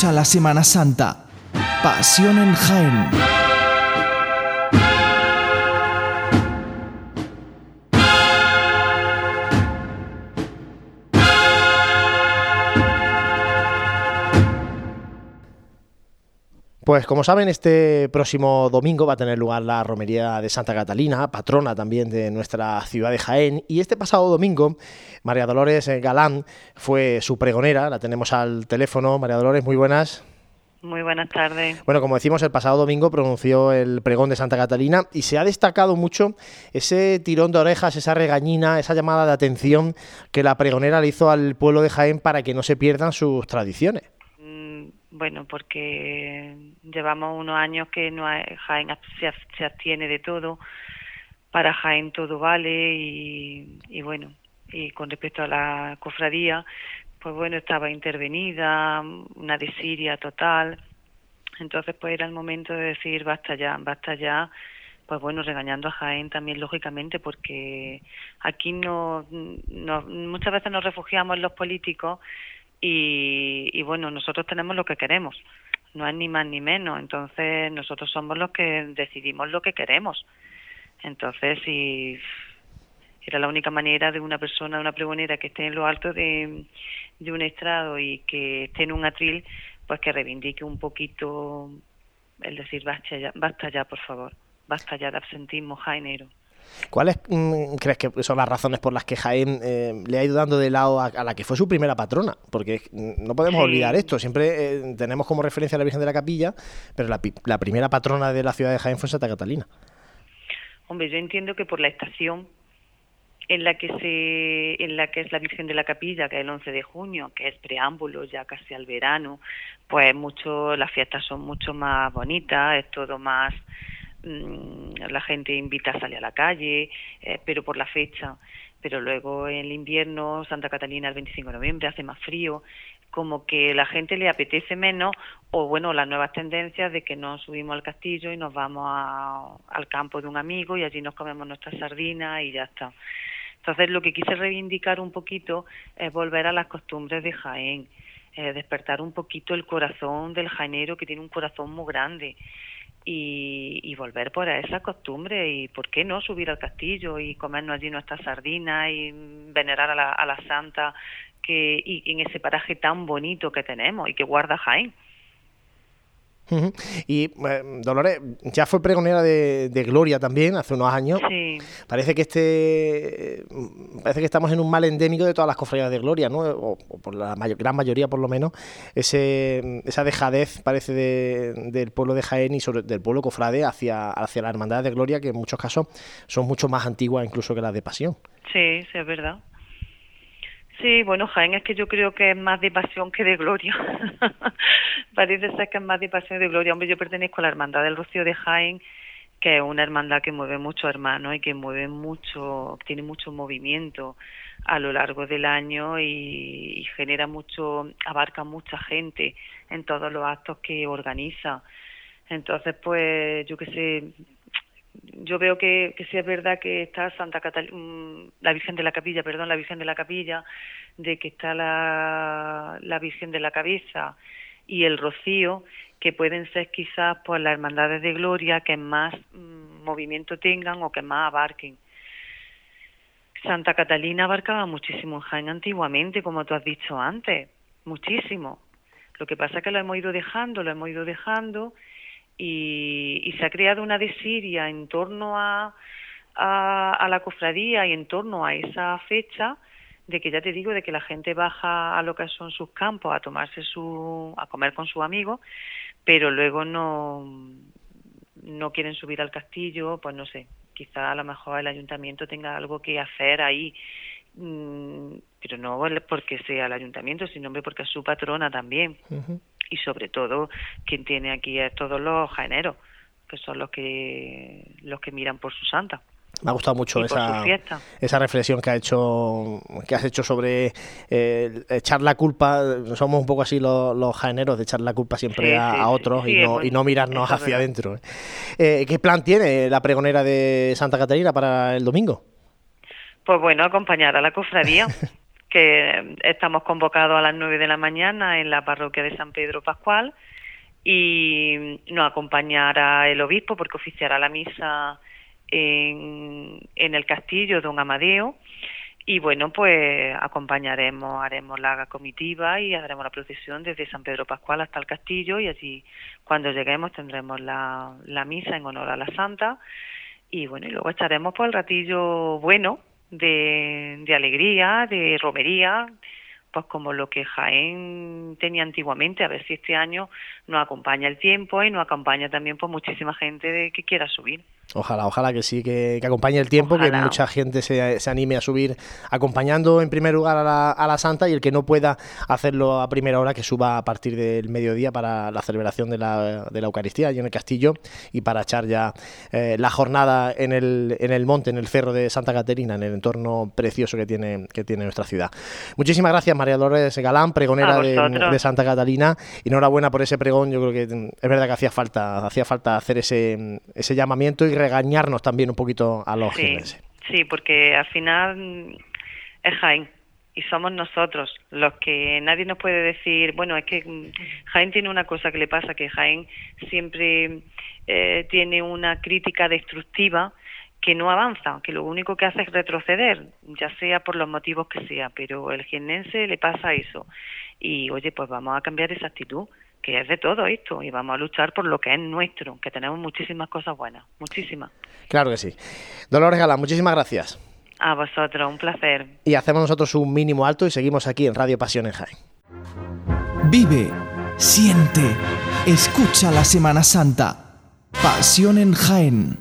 Escucha la Semana Santa. Pasión en Jaén. Pues como saben, este próximo domingo va a tener lugar la romería de Santa Catalina, patrona también de nuestra ciudad de Jaén. Y este pasado domingo, María Dolores Galán fue su pregonera, la tenemos al teléfono. María Dolores, muy buenas. Muy buenas tardes. Bueno, como decimos, el pasado domingo pronunció el pregón de Santa Catalina y se ha destacado mucho ese tirón de orejas, esa regañina, esa llamada de atención que la pregonera le hizo al pueblo de Jaén para que no se pierdan sus tradiciones. Bueno, porque llevamos unos años que no Jaén se, abstiene de todo, para Jaén todo vale y, y bueno, y con respecto a la cofradía, pues bueno, estaba intervenida, una desiria total. Entonces, pues era el momento de decir, basta ya, basta ya, pues bueno, regañando a Jaén también, lógicamente, porque aquí no, muchas veces nos refugiamos los políticos y, y bueno, nosotros tenemos lo que queremos, no es ni más ni menos, entonces nosotros somos los que decidimos lo que queremos. Entonces, si era la única manera de una persona, una pregonera que esté en lo alto de, un estrado y que esté en un atril, pues que reivindique un poquito el decir basta ya, basta ya por favor, basta ya de absentismo jaenero. ¿Cuáles mm, crees que son las razones por las que Jaén eh, le ha ido dando de lado a, la que fue su primera patrona? Porque no podemos olvidar esto. Siempre eh, tenemos como referencia a la Virgen de la Capilla, pero la, la, primera patrona de la ciudad de Jaén fue Santa Catalina. Hombre, yo entiendo que por la estación en la que se en la que es la Virgen de la Capilla, que es el 11 de junio, que es preámbulo ya casi al verano, pues mucho las fiestas son mucho más bonitas, es todo más la gente invita a salir a la calle, eh, pero por la fecha, pero luego en el invierno, Santa Catalina el 25 de noviembre hace más frío, como que la gente le apetece menos o bueno las nuevas tendencias de que nos subimos al castillo y nos vamos al campo de un amigo y allí nos comemos nuestras sardinas y ya está. Entonces, lo que quise reivindicar un poquito es volver a las costumbres de Jaén, eh, despertar un poquito el corazón del jaenero que tiene un corazón muy grande. Y, volver por esa costumbre y por qué no subir al castillo y comernos allí nuestras sardinas y venerar a la, a la santa que y en ese paraje tan bonito que tenemos y que guarda Jaén. Y eh, Dolores ya fue pregonera de, Gloria también hace unos años. Parece que este parece que estamos en un mal endémico de todas las cofradías de Gloria, ¿no? O, por la gran mayoría por lo menos ese esa dejadez parece del pueblo de Jaén y sobre del pueblo cofrade hacia hacia la hermandad de Gloria que en muchos casos son mucho más antiguas incluso que las de Pasión. Sí, sí es verdad. Sí, bueno, Jaén es que yo creo que es más de pasión que de gloria. (laughs) Parece ser que es más de pasión que de gloria. Hombre, yo pertenezco a la Hermandad del Rocío de Jaén, que es una hermandad que mueve mucho hermanos y que mueve mucho, tiene mucho movimiento a lo largo del año y, y genera mucho, abarca mucha gente en todos los actos que organiza. Entonces, pues, yo qué sé, yo veo que, que sí es verdad que está Santa Catalina, mm, la Virgen de la Capilla, perdón, la Virgen de la Capilla, de que está la, la Virgen de la Cabeza y el Rocío, que pueden ser quizás pues las hermandades de gloria que más mm, movimiento tengan o que más abarquen. Santa Catalina abarcaba muchísimo en Jaén antiguamente, como tú has dicho antes, muchísimo. Lo que pasa es que lo hemos ido dejando, lo hemos ido dejando y, se ha creado una desidia en torno a, a, la cofradía y en torno a esa fecha de que ya te digo de que la gente baja a lo que son sus campos a tomarse su a comer con sus amigos pero luego no no quieren subir al castillo pues no sé quizá a lo mejor el ayuntamiento tenga algo que hacer ahí mm, pero no porque sea el ayuntamiento sino porque es su patrona también y sobre todo quien tiene aquí es todos los géneros que son los que los que miran por su santa. Me ha gustado mucho esa, esa reflexión que ha hecho que has hecho sobre eh, echar la culpa. Somos un poco así los, los géneros de echar la culpa siempre a, otros y, no, y no mirarnos hacia adentro. ¿eh? Eh, ¿Qué plan tiene la pregonera de Santa Catarina para el domingo? Pues bueno, acompañar a la cofradía. (laughs) que estamos convocados a las nueve de la mañana en la parroquia de San Pedro Pascual y nos acompañará el obispo porque oficiará la misa en, en el castillo Don Amadeo. Y bueno pues acompañaremos haremos la comitiva y haremos la procesión desde San Pedro Pascual hasta el castillo y allí cuando lleguemos tendremos la, la misa en honor a la santa. Y bueno y luego echaremos pues el ratillo bueno de, de alegría, de romería, pues como lo que Jaén tenía antiguamente, a ver si este año nos acompaña el tiempo y nos acompaña también pues muchísima gente de, que quiera subir. Ojalá, ojalá que sí, que, acompañe el tiempo, que mucha gente se, se, anime a subir acompañando en primer lugar a la, a la, Santa y el que no pueda hacerlo a primera hora que suba a partir del mediodía para la celebración de la, de la Eucaristía allí en el castillo y para echar ya eh, la jornada en el, en el monte, en el cerro de Santa Caterina, en el entorno precioso que tiene, que tiene nuestra ciudad. Muchísimas gracias María Dolores Galán, pregonera de, de, Santa Catalina. Y enhorabuena por ese pregón, yo creo que es verdad que hacía falta, hacía falta hacer ese, ese llamamiento y regañarnos también un poquito a los sí, Sí, porque al final es Jaén y somos nosotros los que nadie nos puede decir, bueno, es que Jaén tiene una cosa que le pasa, que Jaén siempre eh, tiene una crítica destructiva que no avanza, que lo único que hace es retroceder, ya sea por los motivos que sea, pero el jiennense le pasa eso. Y oye, pues vamos a cambiar esa actitud que es de todo esto y vamos a luchar por lo que es nuestro, que tenemos muchísimas cosas buenas, muchísimas. Claro que sí. Dolores Galán, muchísimas gracias. A vosotros, un placer. Y hacemos nosotros un mínimo alto y seguimos aquí en Radio Pasión en Jaén. Vive, siente, escucha la Semana Santa. Pasión en Jaén.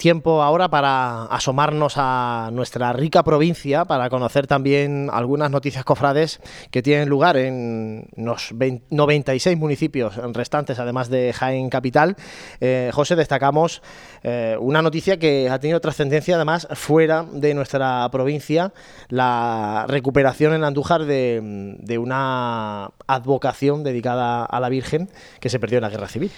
Tiempo ahora para asomarnos a nuestra rica provincia, para conocer también algunas noticias cofrades que tienen lugar en los 96 municipios restantes, además de Jaén Capital. Eh, José, destacamos eh, una noticia que ha tenido trascendencia además fuera de nuestra provincia, la recuperación en Andújar de una advocación dedicada a la Virgen que se perdió en la Guerra Civil.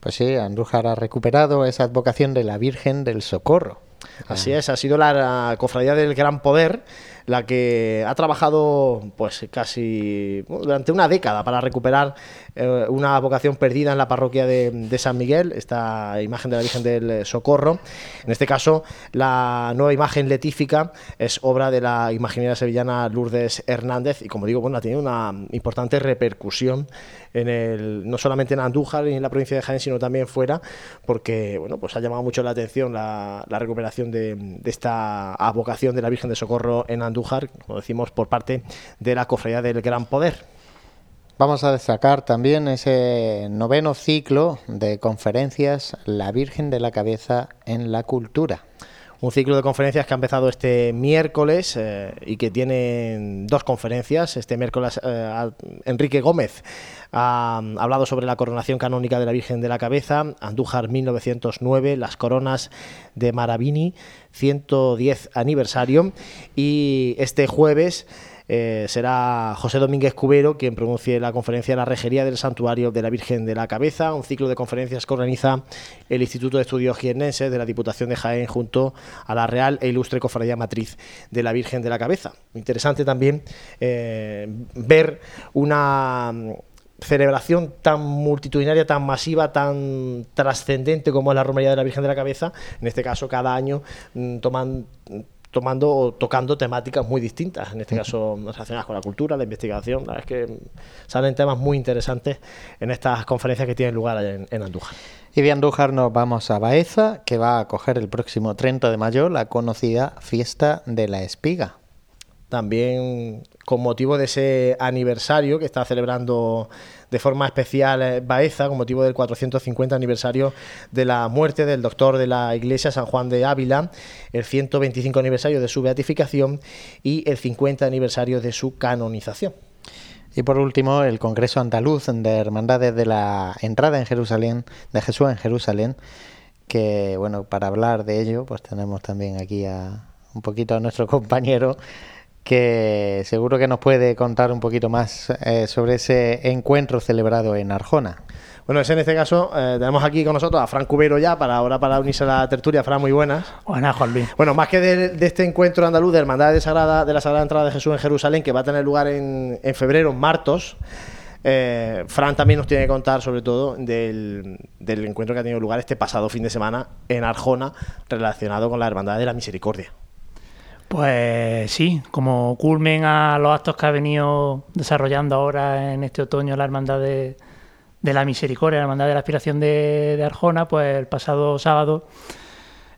Pues sí, Andújar ha recuperado esa advocación de la Virgen del Socorro. Así es, ha sido la cofradía del Gran Poder la que ha trabajado pues casi durante una década para recuperar eh, una vocación perdida en la parroquia de, San Miguel, esta imagen de la Virgen del Socorro. En este caso, la nueva imagen letífica es obra de la imaginera sevillana Lourdes Hernández y como digo, bueno, ha tenido una importante repercusión en el, no solamente en Andújar y en la provincia de Jaén, sino también fuera, porque bueno, pues ha llamado mucho la atención la, recuperación de, de esta vocación de la Virgen del Socorro en Andújar como decimos, por parte de la Cofradía del Gran Poder. Vamos a destacar también ese noveno ciclo de conferencias La Virgen de la Cabeza en la Cultura un ciclo de conferencias que ha empezado este miércoles eh, y que tiene dos conferencias. Este miércoles eh, Enrique Gómez ha hablado sobre la coronación canónica de la Virgen de la Cabeza, Andújar 1909, las coronas de Maravini, 110 aniversario. Y este jueves eh, será José Domínguez Cubero quien pronuncie la conferencia La Rejería del Santuario de la Virgen de la Cabeza, un ciclo de conferencias que organiza el Instituto de Estudios Jiennenses de la Diputación de Jaén junto a la Real e Ilustre Cofradía Matriz de la Virgen de la Cabeza. Interesante también eh, ver una celebración tan multitudinaria, tan masiva, tan trascendente como es la Romería de la Virgen de la Cabeza, en este caso cada año mm, toman tomando o tocando temáticas muy distintas, en este caso relacionadas con la cultura, la investigación. La verdad es que salen temas muy interesantes en estas conferencias que tienen lugar en, en Andújar. Y de Andújar nos vamos a Baeza, que va a acoger el próximo 30 de mayo la conocida Fiesta de la Espiga también con motivo de ese aniversario que está celebrando de forma especial eh, Baeza, con motivo del 450 aniversario de la muerte del doctor de la Iglesia San Juan de Ávila, el 125 aniversario de su beatificación y el 50 aniversario de su canonización. Y por último, el Congreso Andaluz de Hermandades de la Entrada en Jerusalén, de Jesús en Jerusalén, que bueno, para hablar de ello, pues tenemos también aquí a un poquito a nuestro (laughs) compañero que seguro que nos puede contar un poquito más eh, sobre ese encuentro celebrado en Arjona. Bueno, es en este caso eh, tenemos aquí con nosotros a Fran Cubero ya para ahora para unirse a la tertulia. Fran, muy buenas. Buenas, Juan Luis. Bueno, más que de, este encuentro andaluz de Hermandad de, Sagrada, de la Sagrada Entrada de Jesús en Jerusalén, que va a tener lugar en, febrero, en Martos, eh, Fran también nos tiene que contar sobre todo del, del encuentro que ha tenido lugar este pasado fin de semana en Arjona relacionado con la Hermandad de la Misericordia. Pues sí, como culmen a los actos que ha venido desarrollando ahora en este otoño la Hermandad de, de la Misericordia, la Hermandad de la Aspiración de, Arjona, pues el pasado sábado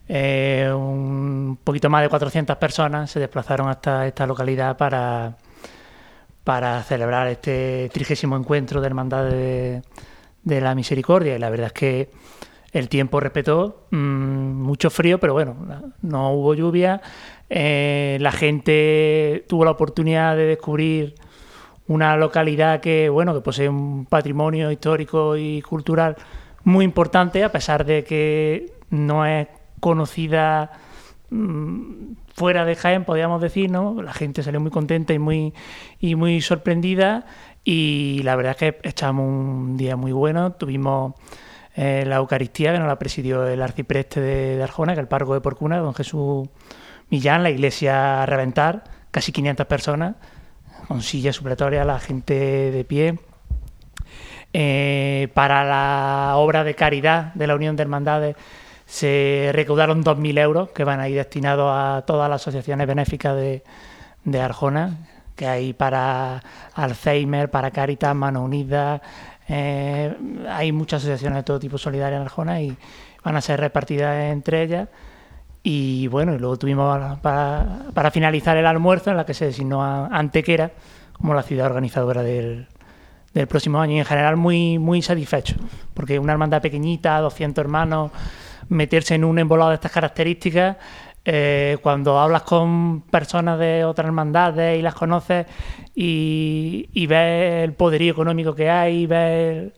eh, un poquito más de 400 personas se desplazaron hasta esta localidad para, para celebrar este trigésimo encuentro de Hermandad de, de la Misericordia. Y la verdad es que el tiempo respetó, mm, mucho frío, pero bueno, no hubo lluvia. Eh, la gente tuvo la oportunidad de descubrir una localidad que, bueno, que posee un patrimonio histórico y cultural muy importante, a pesar de que no es conocida mm, fuera de Jaén, podríamos decir, ¿no? La gente salió muy contenta y muy, y muy sorprendida y la verdad es que echamos un día muy bueno, tuvimos eh, la Eucaristía, que nos la presidió el arcipreste de, Arjona, que es el párroco de Porcuna, don Jesús Millán, la iglesia a reventar, casi 500 personas, con sillas supletorias, la gente de pie. Eh, para la obra de caridad de la Unión de Hermandades se recaudaron 2.000 euros que van a ir destinados a todas las asociaciones benéficas de, Arjona, que hay para Alzheimer, para Caritas, Mano Unida, eh, hay muchas asociaciones de todo tipo solidarias en Arjona y van a ser repartidas entre ellas. Y bueno, y luego tuvimos para, para finalizar el almuerzo en la que se designó a Antequera como la ciudad organizadora del, del próximo año. Y en general muy, muy satisfecho, porque una hermandad pequeñita, 200 hermanos, meterse en un embolado de estas características, eh, cuando hablas con personas de otras hermandades y las conoces y, y ves el poderío económico que hay, ves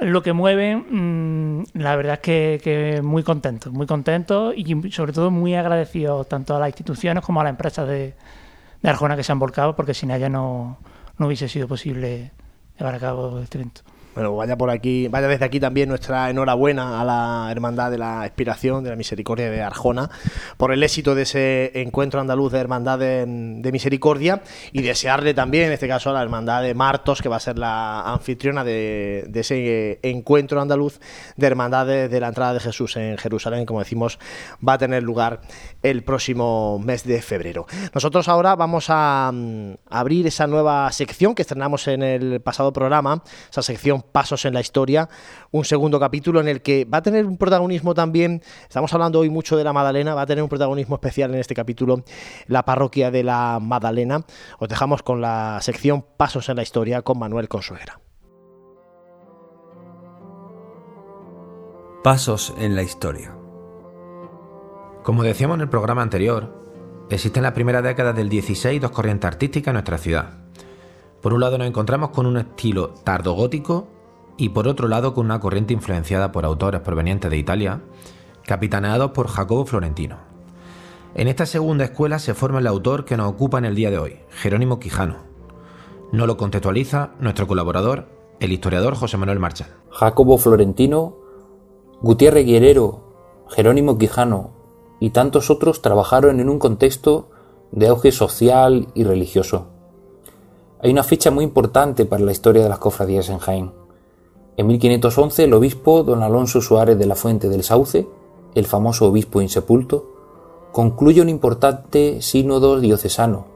lo que mueven, mmm, la verdad es que, muy contento, muy contento y sobre todo muy agradecido tanto a las instituciones como a las empresas de, de Arjona que se han volcado, porque sin ellas no, no hubiese sido posible llevar a cabo este evento. Bueno, vaya por aquí, vaya desde aquí también nuestra enhorabuena a la Hermandad de la Expiración, de la Misericordia de Arjona, por el éxito de ese encuentro andaluz de Hermandad de, Misericordia y desearle también, en este caso, a la Hermandad de Martos, que va a ser la anfitriona de, ese encuentro andaluz de Hermandades de la entrada de Jesús en Jerusalén, como decimos, va a tener lugar el próximo mes de febrero. Nosotros ahora vamos a, a abrir esa nueva sección que estrenamos en el pasado programa, esa sección Pasos en la Historia, un segundo capítulo en el que va a tener un protagonismo también, estamos hablando hoy mucho de la Madalena, va a tener un protagonismo especial en este capítulo la parroquia de la Madalena. Os dejamos con la sección Pasos en la Historia con Manuel Consuegra. Pasos en la Historia. Como decíamos en el programa anterior, existen en la primera década del 16 dos corrientes artísticas en nuestra ciudad. Por un lado nos encontramos con un estilo tardogótico y por otro lado con una corriente influenciada por autores provenientes de Italia, capitaneados por Jacobo Florentino. En esta segunda escuela se forma el autor que nos ocupa en el día de hoy, Jerónimo Quijano. No lo contextualiza nuestro colaborador, el historiador José Manuel Marchal. Jacobo Florentino, Gutiérrez Guerrero, Jerónimo Quijano y tantos otros trabajaron en un contexto de auge social y religioso. Hay una fecha muy importante para la historia de las cofradías en Jaén. En 1511 el obispo don Alonso Suárez de la Fuente del Sauce, el famoso obispo insepulto, concluye un importante sínodo diocesano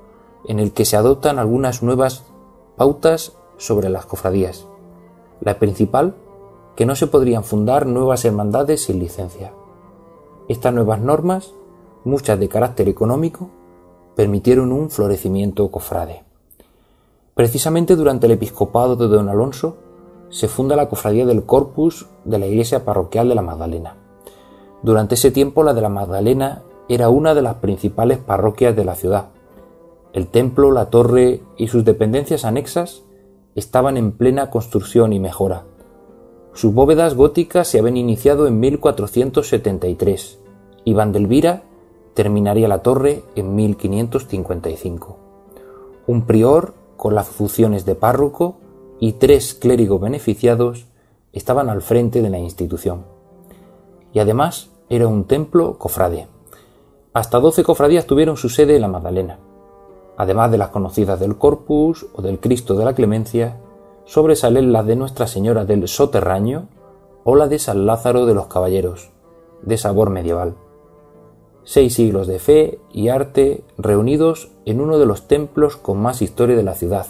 en el que se adoptan algunas nuevas pautas sobre las cofradías. La principal, que no se podrían fundar nuevas hermandades sin licencia. Estas nuevas normas, muchas de carácter económico, permitieron un florecimiento cofrade. Precisamente durante el episcopado de don Alonso se funda la cofradía del Corpus de la iglesia parroquial de la Magdalena. Durante ese tiempo la de la Magdalena era una de las principales parroquias de la ciudad. El templo, la torre y sus dependencias anexas estaban en plena construcción y mejora. Sus bóvedas góticas se habían iniciado en 1473 y Vandelvira terminaría la torre en 1555. Un prior con las funciones de párroco y tres clérigos beneficiados estaban al frente de la institución. Y además era un templo cofrade. Hasta doce cofradías tuvieron su sede en la Magdalena. Además de las conocidas del Corpus o del Cristo de la Clemencia, sobresalen las de Nuestra Señora del Soterraño o la de San Lázaro de los Caballeros, de sabor medieval. Seis siglos de fe y arte reunidos en uno de los templos con más historia de la ciudad,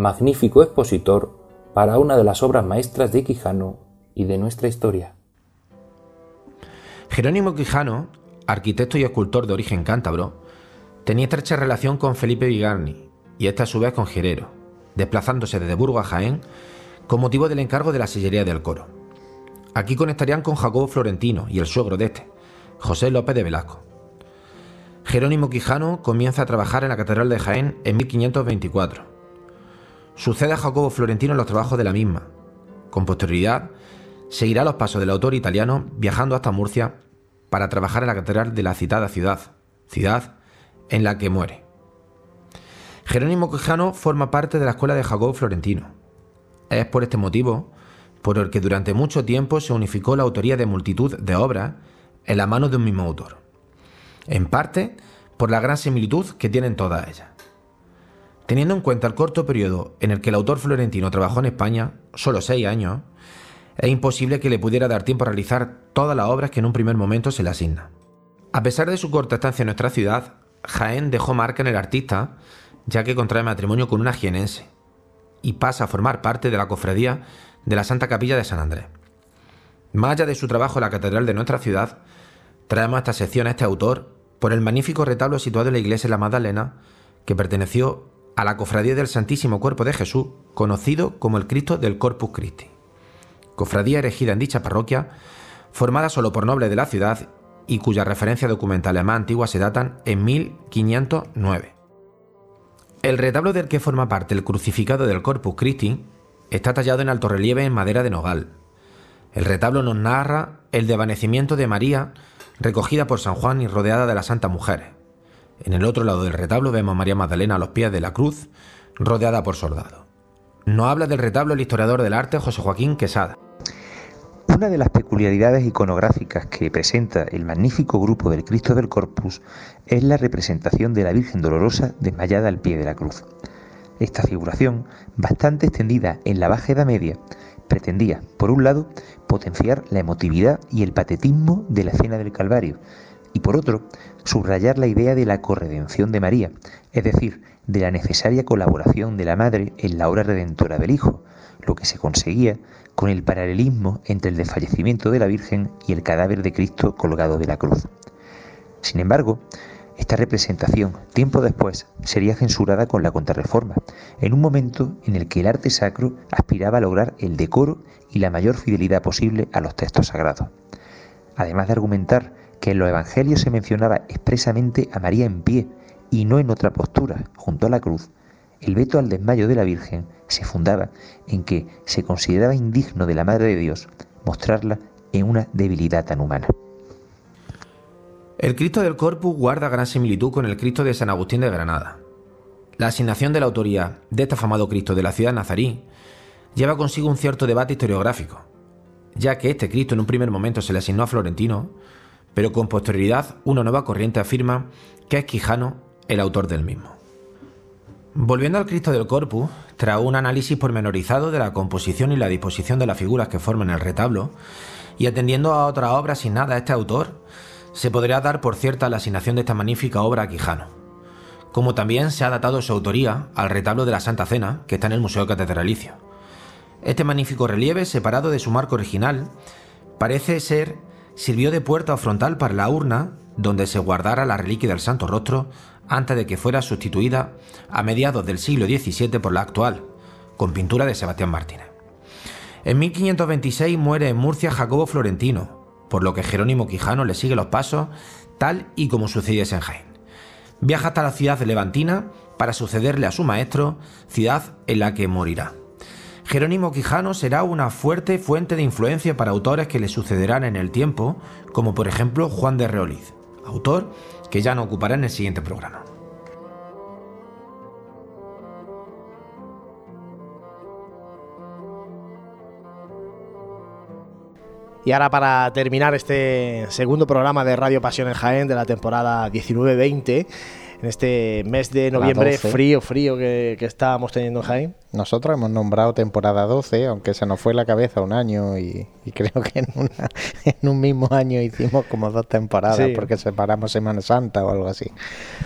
magnífico expositor para una de las obras maestras de Quijano y de nuestra historia. Jerónimo Quijano, arquitecto y escultor de origen cántabro, tenía estrecha relación con Felipe Vigarni y esta a su vez con Gerero, desplazándose desde Burgos a Jaén con motivo del encargo de la sillería del coro. Aquí conectarían con Jacobo Florentino y el suegro de este, José López de Velasco. Jerónimo Quijano comienza a trabajar en la Catedral de Jaén en 1524. Sucede a Jacobo Florentino en los trabajos de la misma. Con posterioridad, seguirá los pasos del autor italiano viajando hasta Murcia para trabajar en la catedral de la citada ciudad, ciudad en la que muere. Jerónimo Quijano forma parte de la escuela de Jacobo Florentino. Es por este motivo por el que durante mucho tiempo se unificó la autoría de multitud de obras en la mano de un mismo autor. En parte por la gran similitud que tienen todas ellas. Teniendo en cuenta el corto periodo en el que el autor florentino trabajó en España, solo seis años, es imposible que le pudiera dar tiempo a realizar todas las obras que en un primer momento se le asigna. A pesar de su corta estancia en nuestra ciudad, Jaén dejó marca en el artista, ya que contrae matrimonio con una jienense, y pasa a formar parte de la cofradía de la Santa Capilla de San Andrés. Más allá de su trabajo en la catedral de nuestra ciudad, traemos esta sección a este autor por el magnífico retablo situado en la iglesia de la Magdalena, que perteneció a la cofradía del Santísimo Cuerpo de Jesús, conocido como el Cristo del Corpus Christi. Cofradía erigida en dicha parroquia, formada solo por nobles de la ciudad y cuyas referencias documentales más antiguas se datan en 1509. El retablo del que forma parte el crucificado del Corpus Christi está tallado en alto relieve en madera de nogal. El retablo nos narra el desvanecimiento de María, recogida por San Juan y rodeada de las santas mujeres. En el otro lado del retablo vemos a María Magdalena a los pies de la cruz, rodeada por soldados. Nos habla del retablo el historiador del arte José Joaquín Quesada. Una de las peculiaridades iconográficas que presenta el magnífico grupo del Cristo del Corpus es la representación de la Virgen Dolorosa desmayada al pie de la cruz. Esta figuración, bastante extendida en la Baja Edad Media, pretendía, por un lado, potenciar la emotividad y el patetismo de la escena del Calvario, y por otro, subrayar la idea de la corredención de María, es decir, de la necesaria colaboración de la Madre en la obra redentora del Hijo, lo que se conseguía con el paralelismo entre el desfallecimiento de la Virgen y el cadáver de Cristo colgado de la cruz. Sin embargo, esta representación, tiempo después, sería censurada con la contrarreforma, en un momento en el que el arte sacro aspiraba a lograr el decoro y la mayor fidelidad posible a los textos sagrados. Además de argumentar que en los evangelios se mencionaba expresamente a María en pie y no en otra postura, junto a la cruz, el veto al desmayo de la Virgen se fundaba en que se consideraba indigno de la Madre de Dios mostrarla en una debilidad tan humana. El Cristo del Corpus guarda gran similitud con el Cristo de San Agustín de Granada. La asignación de la autoría de este afamado Cristo de la ciudad Nazarí lleva consigo un cierto debate historiográfico, ya que este Cristo en un primer momento se le asignó a Florentino, pero con posterioridad una nueva corriente afirma que es Quijano el autor del mismo. Volviendo al Cristo del Corpus, tras un análisis pormenorizado de la composición y la disposición de las figuras que forman el retablo, y atendiendo a otra obra asignada a este autor, se podría dar por cierta la asignación de esta magnífica obra a Quijano, como también se ha datado su autoría al retablo de la Santa Cena, que está en el Museo Catedralicio. Este magnífico relieve, separado de su marco original, parece ser sirvió de puerta frontal para la urna donde se guardara la reliquia del Santo Rostro antes de que fuera sustituida a mediados del siglo XVII por la actual, con pintura de Sebastián Martínez. En 1526 muere en Murcia Jacobo Florentino, por lo que Jerónimo Quijano le sigue los pasos tal y como sucediese en Jaén. Viaja hasta la ciudad de levantina para sucederle a su maestro, ciudad en la que morirá. Jerónimo Quijano será una fuerte fuente de influencia para autores que le sucederán en el tiempo, como por ejemplo Juan de Reoliz, autor que ya no ocupará en el siguiente programa. Y ahora para terminar este segundo programa de Radio Pasión en Jaén de la temporada 19-20, en este mes de noviembre 12. frío, frío que, que estábamos teniendo en Jaén. Nosotros hemos nombrado temporada 12, aunque se nos fue la cabeza un año y, y creo que en, una- (laughs) en un mismo año hicimos como dos temporadas Sí. porque separamos Semana Santa o algo así.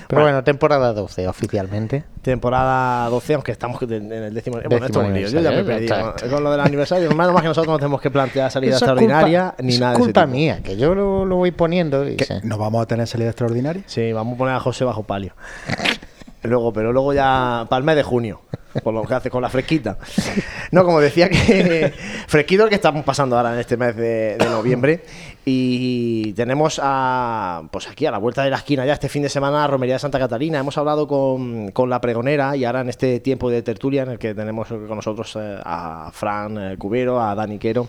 Pero bueno, temporada 12 oficialmente. Temporada 12, aunque estamos en el décimo. Bueno, esto es un lío, yo ya me ya está. Con lo del aniversario, menos más que nosotros no tenemos que plantear salida Eso es extraordinaria culpa- ni eso nada es de ese culpa tipo. mía, que yo lo, lo voy poniendo y ¿Qué? se- ¿No vamos a tener salida extraordinaria? Sí, vamos a poner a José bajo Luego, pero luego ya para el mes de junio, con lo que hace con la fresquita. No, como decía que (laughs) fresquito el que estamos pasando ahora en este mes de, noviembre y tenemos a, pues aquí a la vuelta de la esquina ya este fin de semana Romería de Santa Catalina. Hemos hablado con, con la pregonera y ahora en este tiempo de tertulia en el que tenemos con nosotros eh, a Fran eh, Cubero, a Dani Quero,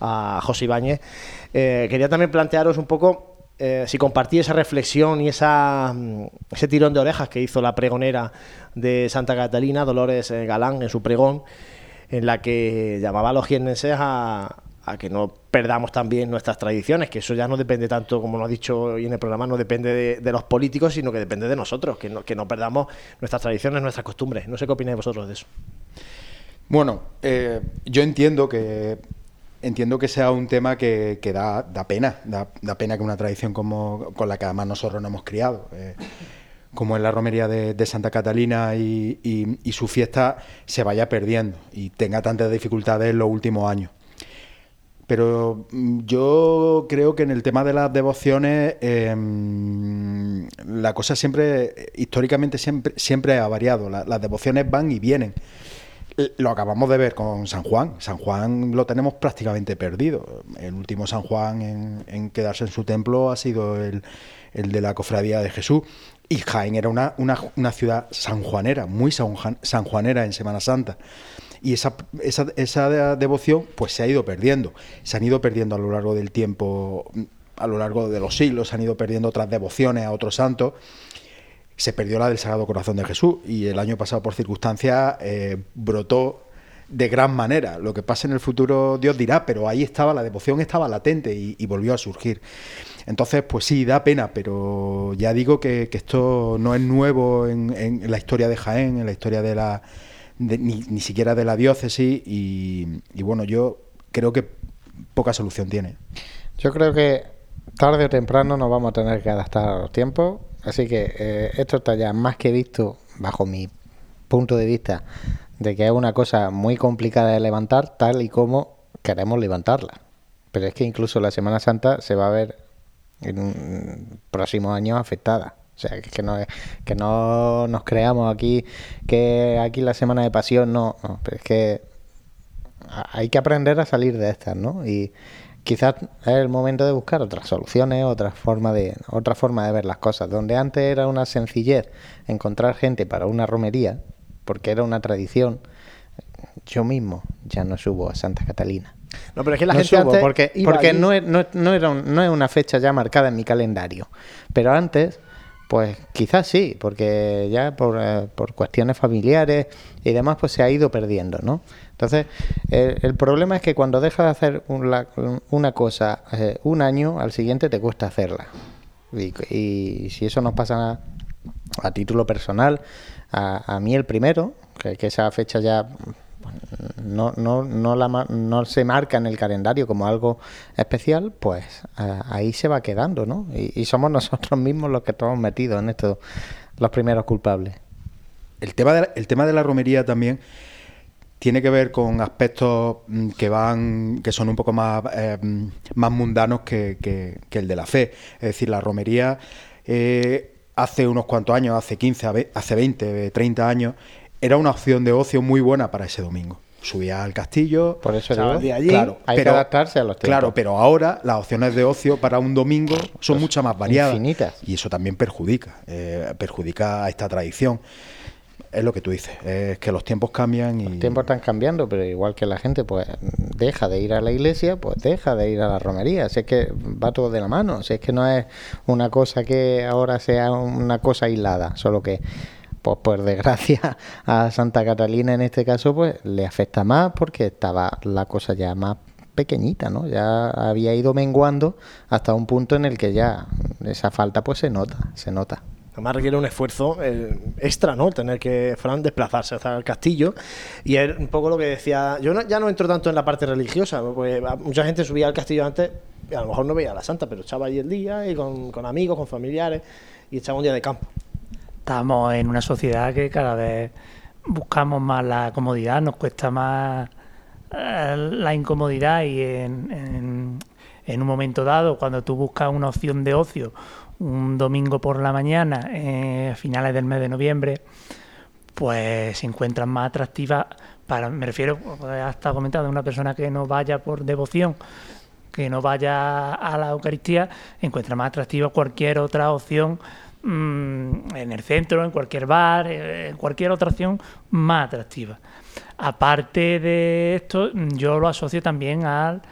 a José Ibáñez. Eh, quería también plantearos un poco eh, si compartí esa reflexión y mm, ese tirón de orejas que hizo la pregonera de Santa Catalina, Dolores eh, Galán, en su pregón, en la que llamaba a los jiennenses a, que no perdamos también nuestras tradiciones, que eso ya no depende tanto, como nos ha dicho hoy en el programa, no depende de, de los políticos, sino que depende de nosotros, que no, que no perdamos nuestras tradiciones, nuestras costumbres. No sé qué opináis vosotros de eso. Bueno, eh, yo entiendo que entiendo que sea un tema que, da, da pena, da, pena que una tradición como con la que además nosotros nos hemos criado, eh, como es la romería de, Santa Catalina y, su fiesta se vaya perdiendo y tenga tantas dificultades en los últimos años. Pero mm, yo creo que en el tema de las devociones mm, la cosa siempre, históricamente siempre, siempre ha variado. La- las devociones van y vienen. Lo acabamos de ver con San Juan. San Juan lo tenemos prácticamente perdido. El último San Juan en, quedarse en su templo ha sido el, de la Cofradía de Jesús. Y Jaén era una, ciudad sanjuanera, muy sanjuan- sanjuanera en Semana Santa. Y esa devoción pues se ha ido perdiendo. Se han ido perdiendo a lo largo del tiempo, a lo largo de los siglos, se han ido perdiendo otras devociones a otros santos se perdió la del Sagrado Corazón de Jesús y el año pasado por circunstancias eh, brotó de gran manera. Lo que pase en el futuro Dios dirá, pero ahí estaba, la devoción estaba latente y, volvió a surgir. Entonces, pues sí, da pena, pero ya digo que, esto no es nuevo en, la historia de Jaén, en la historia de la... ni, ni siquiera de la diócesis y, y bueno, yo creo que poca solución tiene. Yo creo que tarde o temprano nos vamos a tener que adaptar a los tiempos, así que eh, esto está ya más que visto, bajo mi punto de vista, de que es una cosa muy complicada de levantar, tal y como queremos levantarla. Pero es que incluso la Semana Santa se va a ver en próximos años afectada. O sea, que, no, que no nos creamos aquí que aquí la Semana de Pasión no, no, pero es que hay que aprender a salir de estas, ¿no? Y quizás es el momento de buscar otras soluciones, otra forma de otra forma de ver las cosas. Donde antes era una sencillez encontrar gente para una romería, porque era una tradición. Yo mismo ya no subo a Santa Catalina. No, pero es que la No gente subo, antes porque, porque no, es, no, no era un- no es una fecha ya marcada en mi calendario. Pero antes, pues quizás sí, porque ya por, eh, por cuestiones familiares y demás, pues se ha ido perdiendo, ¿no? Entonces, el, el problema es que cuando dejas de hacer un- la- una cosa eh, un año, al siguiente te cuesta hacerla. Y, si eso nos pasa a, a título personal, a, a mí el primero, que, esa fecha ya no, no, no, la, no se marca en el calendario como algo especial, pues a- ahí se va quedando, ¿no? Y, y somos (laughs) nosotros mismos los que estamos metidos en esto, los primeros culpables. El tema de la, el tema de la romería también tiene que ver con aspectos mm, que van que son un poco más, eh, más mundanos que, que- que el de la fe. Es decir, la romería eh, hace unos cuantos años, hace 15, a ve- hace 20, 30 años, era una opción de ocio muy buena para ese domingo. Subía al castillo, Por eso digo, allí, claro, hay que adaptarse a los tiempos. Claro, pero ahora las opciones de ocio para un domingo son mucho más variadas. infinitas. Y eso también perjudica, eh, perjudica a esta tradición. Es lo que tú dices, es que los tiempos cambian y... Los tiempos están cambiando, pero igual que la gente pues deja de ir a la iglesia, pues deja de ir a la romería. Si es que va todo de la mano, si es que no es una cosa que ahora sea una cosa aislada, solo que pues por desgracia a Santa Catalina en este caso pues le afecta más porque estaba la cosa ya más pequeñita, ¿no? Ya había ido menguando hasta un punto en el que ya esa falta pues se nota, se nota. Además requiere un esfuerzo eh, extra, ¿no? Tener que, Fran, desplazarse hasta el castillo. Y es un poco lo que decía... Yo ya no entro tanto en la parte religiosa, porque mucha gente subía al castillo antes y a lo mejor no veía a la santa, pero echaba ahí el día y con, con amigos, con familiares y echaba un día de campo. Estamos en una sociedad que cada vez buscamos más la comodidad, nos cuesta más eh, la incomodidad y en, en- en un momento dado, cuando tú buscas una opción de ocio, un domingo por la mañana, eh, a finales del mes de noviembre, pues se encuentran más atractivas para, me refiero, hasta comentado, una persona que no vaya por devoción, que no vaya a la Eucaristía, encuentra más atractiva cualquier otra opción mm, en el centro, en cualquier bar, eh, en cualquier otra opción más atractiva. Aparte de esto, yo lo asocio también al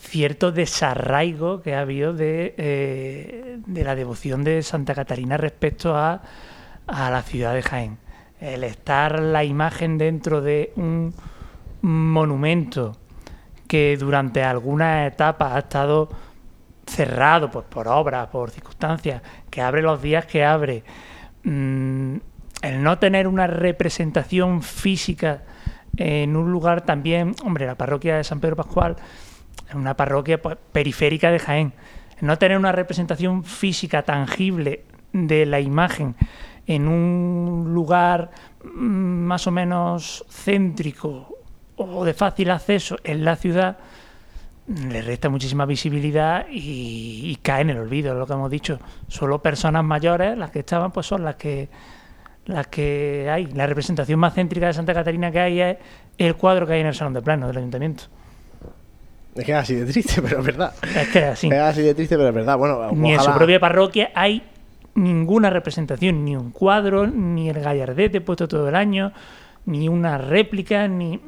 cierto desarraigo que ha habido de, eh, de la devoción de Santa Catarina respecto a, a la ciudad de Jaén. El estar la imagen dentro de un monumento que durante algunas etapas ha estado cerrado pues, por obras, por circunstancias, que abre los días que abre, mm, el no tener una representación física en un lugar también, hombre, la parroquia de San Pedro Pascual es una parroquia periférica de Jaén, no tener una representación física tangible de la imagen en un lugar mm, más o menos céntrico o de fácil acceso en la ciudad, le resta muchísima visibilidad y, cae en el olvido, lo que hemos dicho. Solo personas mayores, las que estaban, pues son las que las que hay. La representación más céntrica de Santa Catarina que hay es el cuadro que hay en el Salón de Plano del Ayuntamiento. Es que es así de triste, (laughs) pero es verdad. Es que es así. Es así de triste, pero es verdad. Bueno, Ni en su propia parroquia hay ninguna representación, ni un cuadro, ni el gallardete puesto todo el año, ni una réplica, ni...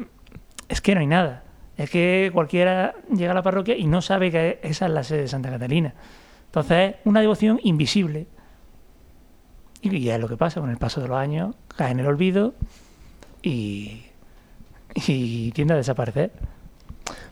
Es que no hay nada. Es que cualquiera llega a la parroquia y no sabe que esa es la sede de Santa Catalina. Entonces es una devoción invisible. Y ya es lo que pasa, con el paso de los años cae en el olvido y, y tiende a desaparecer.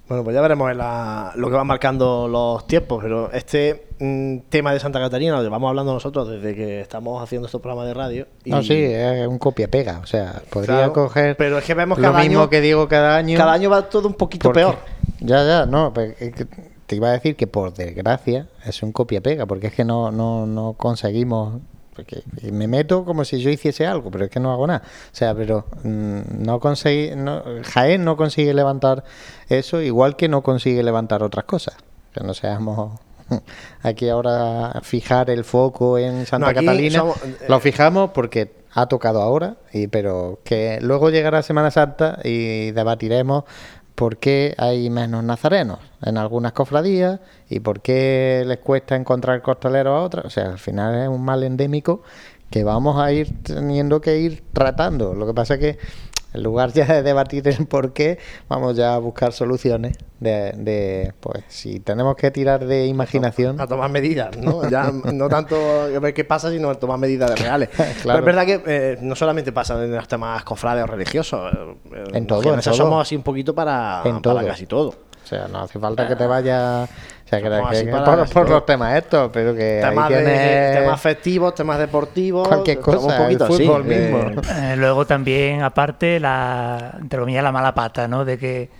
Bueno, pues ya veremos en la- lo que van marcando los tiempos, pero este mm, tema de Santa Catarina lo llevamos hablando nosotros desde que estamos haciendo estos programas de radio. y- No, sí, es un copia-pega. O sea, podría Claro, coger pero es que vemos lo cada mismo año- que digo cada año. Cada año va todo un poquito porque- peor. Ya, ya, no. pero es que te iba a decir que por desgracia es un copia-pega, porque es que no, no, no conseguimos. Porque me meto como si yo hiciese algo, pero es que no hago nada. O sea, pero mm, no conseguí. No, Jaén no consigue levantar eso, igual que no consigue levantar otras cosas. Que no seamos. (laughs) Aquí ahora fijar el foco en Santa No, Catalina. somos- Lo fijamos porque ha tocado ahora, y, pero que luego llegará Semana Santa y debatiremos por qué hay menos nazarenos en algunas cofradías y por qué les cuesta encontrar costaleros a otras. O sea, al final es un mal endémico que vamos a ir teniendo que ir tratando. Lo que pasa es que en lugar ya de debatir el por qué, vamos ya a buscar soluciones de, de, pues si tenemos que tirar de imaginación. A tomar medidas, ¿no? Ya no tanto a ver qué pasa, sino a tomar medidas reales. (laughs) Pero Claro. es verdad que eh, no solamente pasa en los temas cofrades o religiosos. eh, En todo, en todo. somos así un poquito para, En para todo. casi todo. O sea, no hace falta que te vayas. O sea, que, Somos que- así para por, los temas estos, pero que ahí Temas, de- temas festivos, temas deportivos. cualquier somos cosa, un poquito el así, fútbol eh, mismo. Eh, luego también, aparte, la, entre comillas, la mala pata, ¿no? De que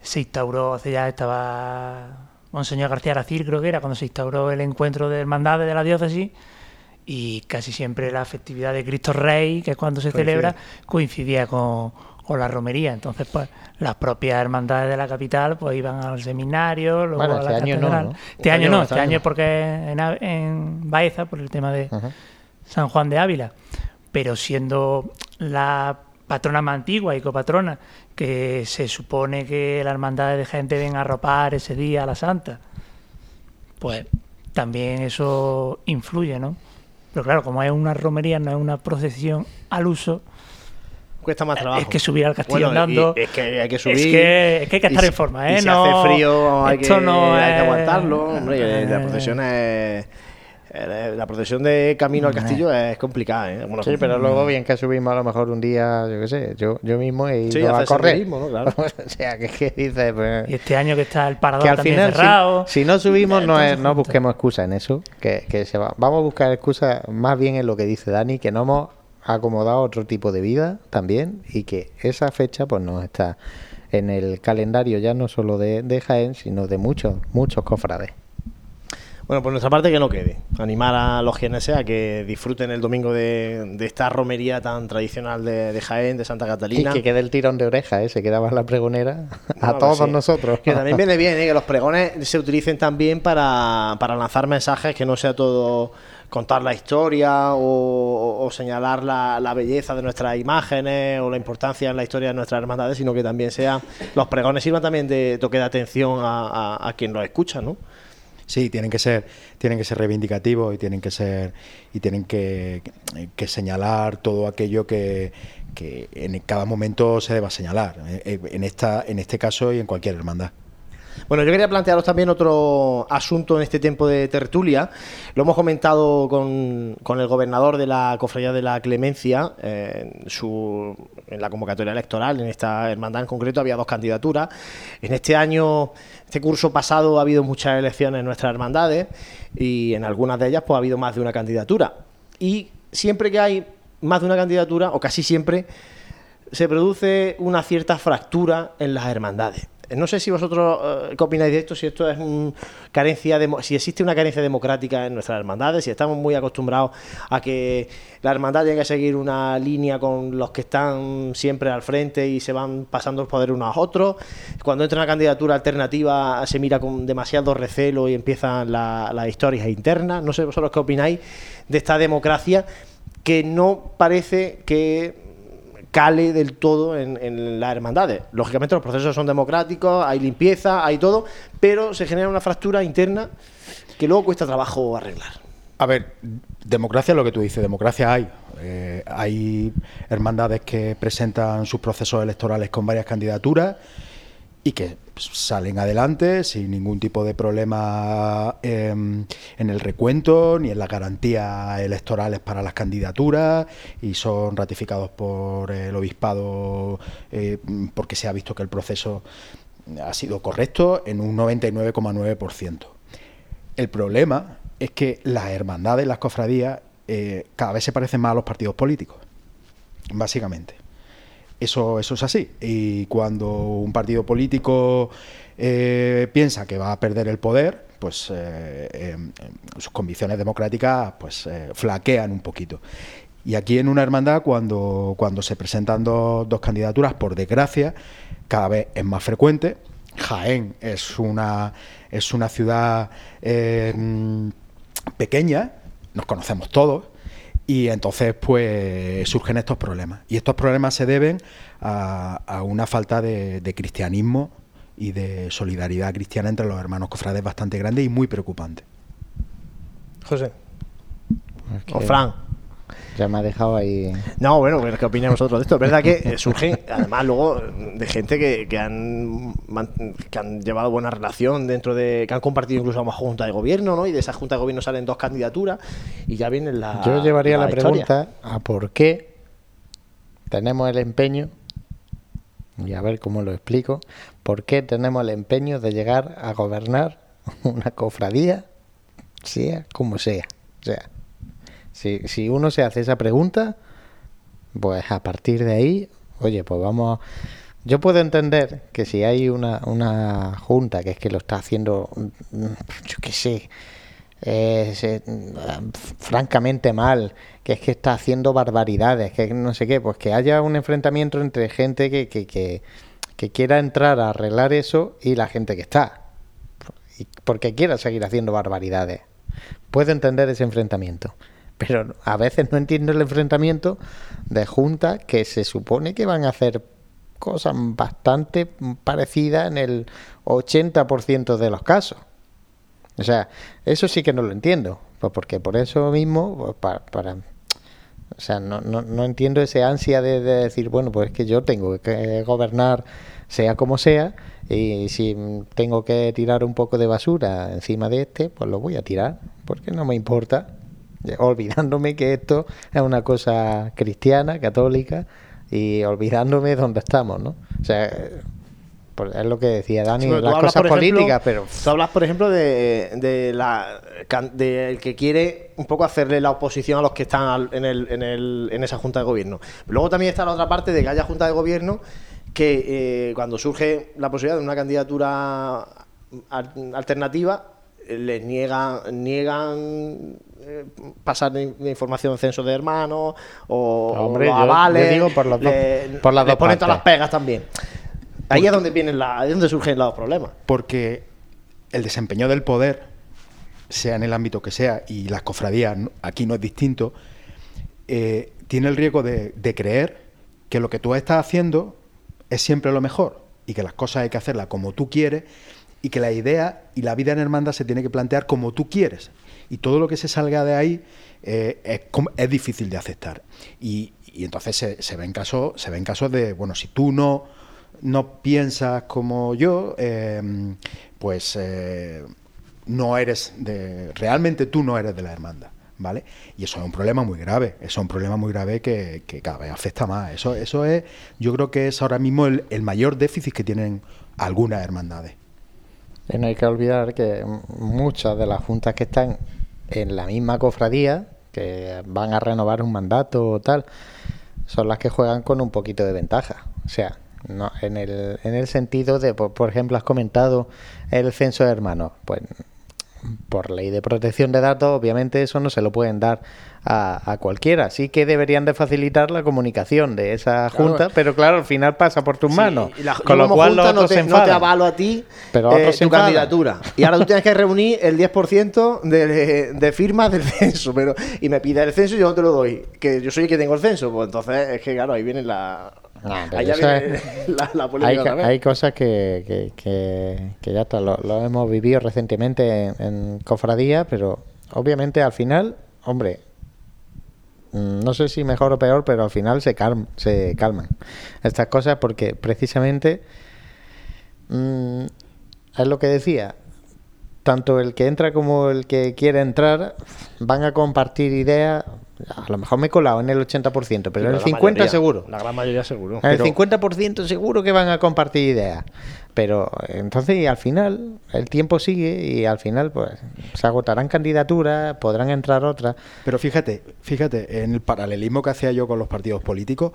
se instauró, hace ya estaba Monseñor García Aracil, creo que era, cuando se instauró el encuentro de hermandades de la diócesis, y casi siempre la festividad de Cristo Rey, que es cuando se Coincide. celebra, coincidía con, con la romería. Entonces, pues, las propias hermandades de la capital, pues iban al seminario, luego Bueno, a la este año no. Este, Este año no, este este año año es porque en, en Baeza, por el tema de Ajá. San Juan de Ávila, pero siendo la patrona más antigua y copatrona, que se supone que la hermandad de gente ven a arropar ese día a la santa, pues también eso influye, ¿no? Pero claro, como es una romería, no es una procesión al uso, Cuesta más trabajo. es que subir al castillo Bueno, y- andando. Es que hay que subir. Es que, es que hay que estar y en forma, y ¿eh? si no, hace frío, hay, que, esto no hay que aguantarlo. Hombre, la eh, procesión es, eh, la procesión de camino al castillo es complicada, ¿eh? sí, pero luego bien que subimos a lo mejor un día, yo qué sé, yo, yo mismo he ido Sí, a correr. ¿no? Claro. (laughs) o sea, que, que dices, pues, Y este año que está el parador que al también final, cerrado. si, no subimos, no, es, no busquemos excusa en eso. Que, que se va. Vamos a buscar excusa más bien en lo que dice Dani, que no hemos acomodado otro tipo de vida también y que esa fecha pues no está en el calendario ya no solo de, de Jaén, sino de muchos, muchos cofrades. Bueno, por nuestra parte que no quede. Animar a los jienenses a que disfruten el domingo de, de esta romería tan tradicional de, de Jaén, de Santa Y Catalina. que quede el tirón de oreja, ¿eh? se quedaba la pregonera (laughs) a Bueno, todos sí. nosotros. Que también viene (laughs) bien, ¿eh? que los pregones se utilicen también para, para lanzar mensajes, que no sea todo contar la historia o, señalar la, la belleza de nuestras imágenes o la importancia en la historia de nuestras hermandades, sino que también sea los pregones sirvan también de toque de atención a, quien los escucha, ¿no? Sí, tienen que ser, tienen que ser reivindicativos y tienen que ser y tienen que, señalar todo aquello que, que en cada momento se deba señalar. eh, En esta, en este caso y en cualquier hermandad. Bueno, yo quería plantearos también otro asunto en este tiempo de tertulia. Lo hemos comentado con, con el gobernador de la Cofradía de la Clemencia. en, su, en la convocatoria electoral, en esta hermandad en concreto, había dos candidaturas. En este año, este curso pasado, ha habido muchas elecciones en nuestras hermandades y en algunas de ellas pues, ha habido más de una candidatura. Y siempre que hay más de una candidatura, o casi siempre, se produce una cierta fractura en las hermandades. No sé si vosotros eh, qué opináis de esto, si esto es un carencia demo- si existe una carencia democrática en nuestras hermandades, si estamos muy acostumbrados a que la hermandad tenga que seguir una línea con los que están siempre al frente y se van pasando el poder unos a otros. Cuando entra una candidatura alternativa se mira con demasiado recelo y empiezan la- las historias internas. No sé vosotros qué opináis de esta democracia que no parece que cale del todo en, las hermandades. Lógicamente los procesos son democráticos, hay limpieza, hay todo, pero se genera una fractura interna que luego cuesta trabajo arreglar. A ver, democracia es lo que tú dices, democracia hay. Eh, hay hermandades que presentan sus procesos electorales con varias candidaturas y que salen adelante sin ningún tipo de problema eh, en el recuento ni en las garantías electorales para las candidaturas y son ratificados por el obispado eh, porque se ha visto que el proceso ha sido correcto en un 99,9%. El problema es que las hermandades, las cofradías, eh, cada vez se parecen más a los partidos políticos, básicamente. Eso, eso es así. Y cuando un partido político eh, piensa que va a perder el poder, pues eh, eh, sus convicciones democráticas pues flaquean un poquito. Y aquí en una hermandad, cuando, cuando se presentan dos, dos candidaturas, por desgracia, cada vez es más frecuente. Jaén es una, es una ciudad mm, pequeña, nos conocemos todos, y entonces pues surgen estos problemas. Y estos problemas se deben a, a una falta de, de cristianismo y de solidaridad cristiana entre los hermanos cofrades bastante grande y muy preocupante. José. Es O Fran. Ya me ha dejado ahí. No, bueno, ¿qué opináis vosotros de esto? Es verdad que eh, surge, además, luego de gente que, que han, que han llevado buena relación dentro de. que han compartido incluso una junta de gobierno, ¿no? Y de esa junta de gobierno salen dos candidaturas y ya viene la. Yo llevaría la, historia. pregunta a por qué tenemos el empeño, y a ver cómo lo explico, por qué tenemos el empeño de llegar a gobernar una cofradía, sea como sea. O sea, si, si uno se hace esa pregunta, pues a partir de ahí, oye, pues vamos... Yo puedo entender que si hay una, una junta que es que lo está haciendo, mm, yo qué sé, eh, francamente mal, que es que está haciendo barbaridades, que no sé qué, pues que haya un enfrentamiento entre gente que, que, que, que quiera entrar a arreglar eso y la gente que está, porque quiera seguir haciendo barbaridades. Puedo entender ese enfrentamiento, pero a veces no entiendo el enfrentamiento de juntas que se supone que van a hacer cosas bastante parecidas en el 80% de los casos. O sea, eso sí que no lo entiendo, pues porque por eso mismo, pues, para, para- O sea, no, no, no entiendo ese ansia de, de decir, bueno, pues es que yo tengo que gobernar sea como sea, y si tengo que tirar un poco de basura encima de este, pues lo voy a tirar, porque no me importa, (laughs) olvidándome que esto es una cosa cristiana, católica, y olvidándome de dónde estamos, ¿no? O sea, pues es lo que decía Dani, Sí, las hablas, cosas por ejemplo, políticas, pero Tú hablas, por ejemplo, de, de la del que quiere un poco hacerle la oposición a los que están en, el, en, el, en esa junta de gobierno. Luego también está la otra parte de que haya junta de gobierno que eh, cuando surge la posibilidad de una candidatura al- alternativa eh, les niegan niegan eh, pasar de de información en censo de hermanos o, o Hombre, yo- yo avales digo por las dos- le- por las le dos ponen todas las pegas también. Ahí es donde vienen la, ahí es donde surgen los problemas. Porque el desempeño del poder, sea en el ámbito que sea, y las cofradías aquí no es distinto, eh, tiene el riesgo de, de creer que lo que tú estás haciendo es siempre lo mejor y que las cosas hay que hacerlas como tú quieres y que la idea y la vida en hermandad se tiene que plantear como tú quieres. Y todo lo que se salga de ahí eh, es, es difícil de aceptar. Y, entonces se, ven casos, se ven casos de, bueno, si tú no, no piensas como yo, eh, pues eh, no eres de. Realmente tú no eres de la hermandad. ¿Vale? Y eso es un problema muy grave, eso es un problema muy grave que, que cada vez afecta más. Eso, eso es, yo creo que es ahora mismo el mayor déficit que tienen algunas hermandades. No hay que olvidar que muchas de las juntas que están en la misma cofradía, que van a renovar un mandato o tal, son las que juegan con un poquito de ventaja. O sea, no, en, el, en el sentido de, por, por ejemplo, has comentado el censo de hermanos. Pues por ley de protección de datos, obviamente eso no se lo pueden dar a, a cualquiera. Sí que deberían de facilitar la comunicación de esa Claro. junta, pero claro, al final pasa por tus Sí, manos. la- con lo cual los no te, se no te avalo a ti Pero eh, tu candidatura. Y ahora tú tienes que reunir el 10% de, de firmas del censo. pero Y me pides el censo y yo no te lo doy. Que yo soy el que tengo el censo. Pues entonces es que, claro, ahí viene la. Viene es- (laughs) la, la polémica hay, cosas que, que, que- que ya está, lo, lo hemos vivido recientemente en, en cofradía, pero obviamente al final, hombre, mm, no sé si mejor o peor, pero al final se, calm- se calman estas cosas porque precisamente mm, es lo que decía. Tanto el que entra como el que quiere entrar van a compartir ideas. A lo mejor me he colado en el 80%, pero en el la 50% mayoría, seguro. La gran mayoría seguro. El Pero- 50% seguro que van a compartir ideas. Pero entonces y al final el tiempo sigue y al final pues se agotarán candidaturas, podrán entrar otras. Pero fíjate, fíjate, en el paralelismo que hacía yo con los partidos políticos,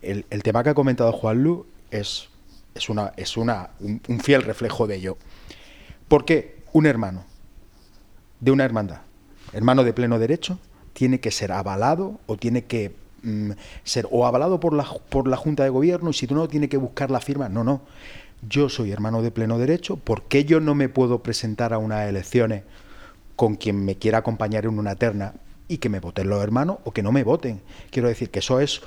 el, el tema que ha comentado Juan Lu es, es, una, es una, un, un fiel reflejo de ello. ¿Por qué un hermano de una hermandad, hermano de pleno derecho, tiene que ser avalado o tiene que mm, ser o avalado por la, por la Junta de Gobierno y si tú no tiene que buscar la firma? No, no. Yo soy hermano de pleno derecho, ¿por qué yo no me puedo presentar a unas elecciones con quien me quiera acompañar en una terna y que me voten los hermanos o que no me voten? Quiero decir que eso es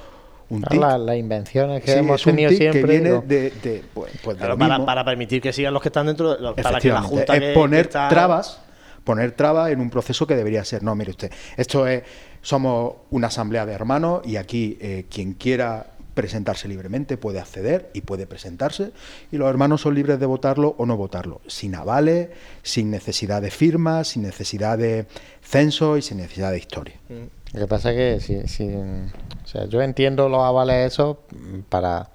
un tic. Las, las invenciones que Sí, hemos es un tenido tic siempre. que viene ¿no? de, de, pues, pues de Claro, lo para, mismo. para permitir que sigan los que están dentro, de- para que la Junta es que- poner que está- trabas, poner trabas en un proceso que debería ser. No, mire usted, esto es, somos una asamblea de hermanos y aquí eh, quien quiera presentarse libremente puede acceder y puede presentarse y los hermanos son libres de votarlo o no votarlo, sin avales, sin necesidad de firmas, sin necesidad de censo y sin necesidad de historia. Lo que pasa es que si, o sea, yo entiendo los avales esos mm, para,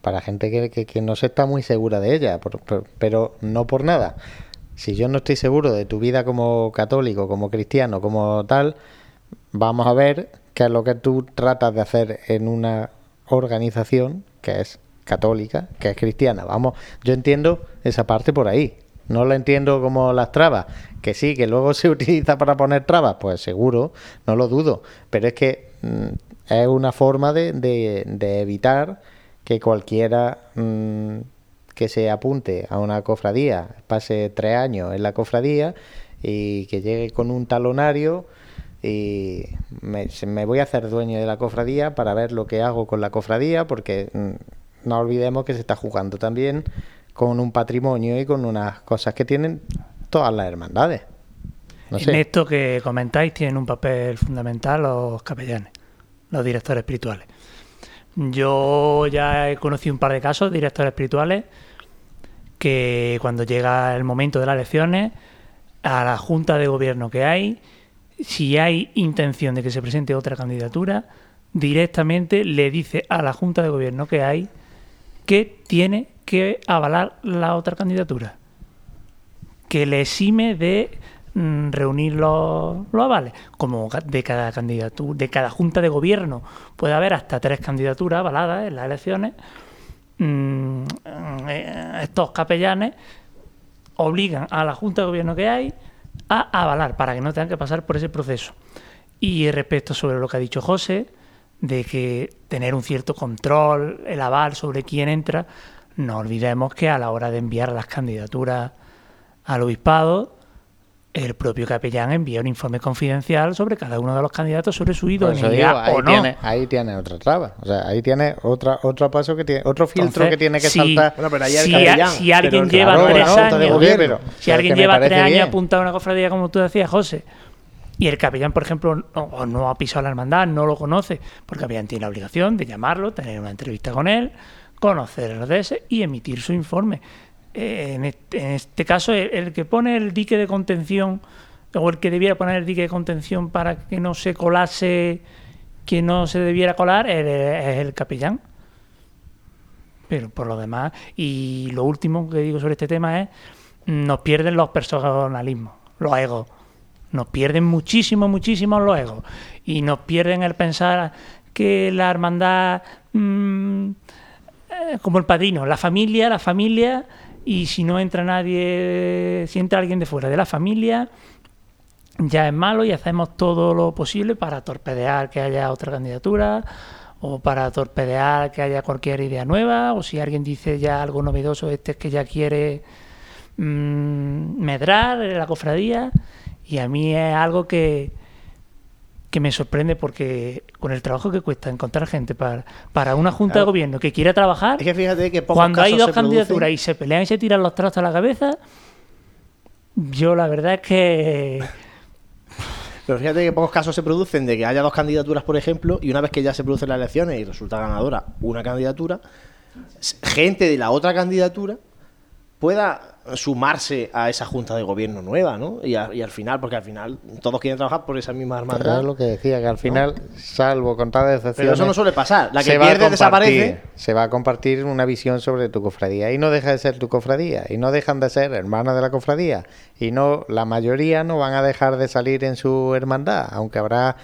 para gente que, que- que no se está muy segura de ella, por- pero no por nada. Si yo no estoy seguro de tu vida como católico, como cristiano, como tal, vamos a ver qué es lo que tú tratas de hacer en una organización que es católica, que es cristiana. Vamos, yo entiendo esa parte por ahí. No la entiendo como las trabas, que sí, que luego (laughs) se utiliza para poner trabas, pues seguro, no lo dudo. Pero es que mm, es una forma de, de- evitar que cualquiera mm, que se apunte a una cofradía pase tres años en la cofradía y que llegue con un talonario y me, voy a hacer dueño de la cofradía para ver lo que hago con la cofradía porque mm, no olvidemos que se está jugando también con un patrimonio y con unas cosas que tienen todas las hermandades. No en esto que comentáis tienen un papel fundamental los capellanes. los directores espirituales. Yo ya he conocido un par de casos de directores espirituales que cuando llega el momento de las elecciones, a la junta de gobierno que hay, si hay intención de que se presente otra candidatura, directamente le dice a la junta de gobierno que hay que tiene que avalar la otra candidatura, que le exime de mm, reunir los, los avales, como de cada candidatura, de cada junta de gobierno puede haber hasta tres candidaturas avaladas en las elecciones. Mm, eh, estos capellanes obligan a la junta de gobierno que hay a avalar para que no tengan que pasar por ese proceso. Y respecto sobre lo que ha dicho José, de que tener un cierto control, el aval sobre quién entra, no olvidemos que a la hora de enviar las candidaturas al obispado, el propio capellán envía un informe confidencial sobre cada uno de los candidatos sobre su idoneidad ahí o no. Tiene, ahí tiene otra traba. O sea, ahí tiene otra, otro paso que tiene, otro filtro Entonces, que tiene que si- saltar. Bueno, pero ahí el si, alguien pero lleva claro, tres años, gobierno. pero- si pero alguien lleva tres años bien. apuntado a una cofradía, como tú decías, José, y el capellán, por ejemplo, no, no ha pisado la hermandad, no lo conoce, porque el capellán tiene la obligación de llamarlo, tener una entrevista con él, conocer el ODS y emitir su informe. Eh, en, este, caso, el, que pone el dique de contención, o el que debiera poner el dique de contención para que no se colase que no se debiera colar, es es el capellán. Pero por lo demás, y lo último que digo sobre este tema es, nos pierden los personalismos, los egos. Nos pierden muchísimo, muchísimo los egos. Y nos pierden el pensar que la hermandad, mm, eh, como el padrino, la familia, la familia, y si no entra nadie, si entra alguien de fuera de la familia, ya es malo y hacemos todo lo posible para torpedear que haya otra candidatura o para torpedear que haya cualquier idea nueva o si alguien dice ya algo novedoso este es que ya quiere mm, medrar en la cofradía y a mí es algo que que me sorprende porque con el trabajo que cuesta encontrar gente para, para una junta Claro. de gobierno que quiera trabajar Es que fíjate que cuando hay dos producen- candidaturas y se pelean y se tiran los trastos a la cabeza yo la verdad es que Pero fíjate que pocos casos se producen de que haya dos candidaturas, por ejemplo, y una vez que ya se producen las elecciones y resulta ganadora una candidatura, gente de la otra candidatura pueda sumarse a esa junta de gobierno nueva, ¿no? Y, a- y al final, porque al final todos quieren trabajar por esa misma Pero hermandad. es lo que decía, que al final, salvo contadas excepciones... Pero eso no suele pasar. La que pierde desaparece. Se va a compartir una visión sobre tu cofradía. Y no deja de ser tu cofradía. Y no dejan de ser hermanas de la cofradía. Y no la mayoría no van a dejar de salir en su hermandad. Aunque habrá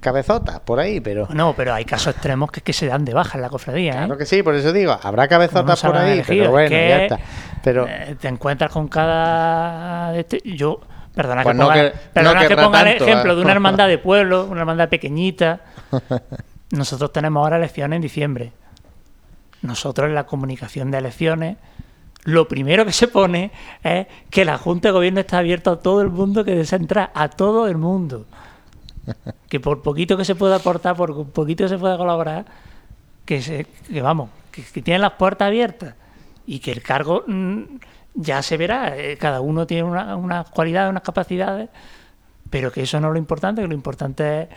cabezotas por ahí, pero... No, pero hay casos extremos que, que se dan de baja en la cofradía. ¿eh? Claro que sí, por eso digo, habrá cabezotas por ahí, pero bueno, que, ya está. Pero eh, encuentras con cada. este- yo, perdona Pues que no ponga, que- perdona no que ponga el ejemplo ¿eh? de una hermandad de pueblo, una hermandad pequeñita. (laughs) Nosotros tenemos ahora elecciones en diciembre. Nosotros en la comunicación de elecciones, lo primero que se pone es que la Junta de Gobierno está abierta a todo el mundo que desea entrar, a todo el mundo. (laughs) Que por poquito que se pueda aportar, por poquito que se pueda colaborar, que, se, que vamos, que, que tienen las puertas abiertas y que el cargo mm, ya se verá, eh, cada uno tiene una- unas cualidades, unas capacidades, pero que eso no es lo importante, que lo importante es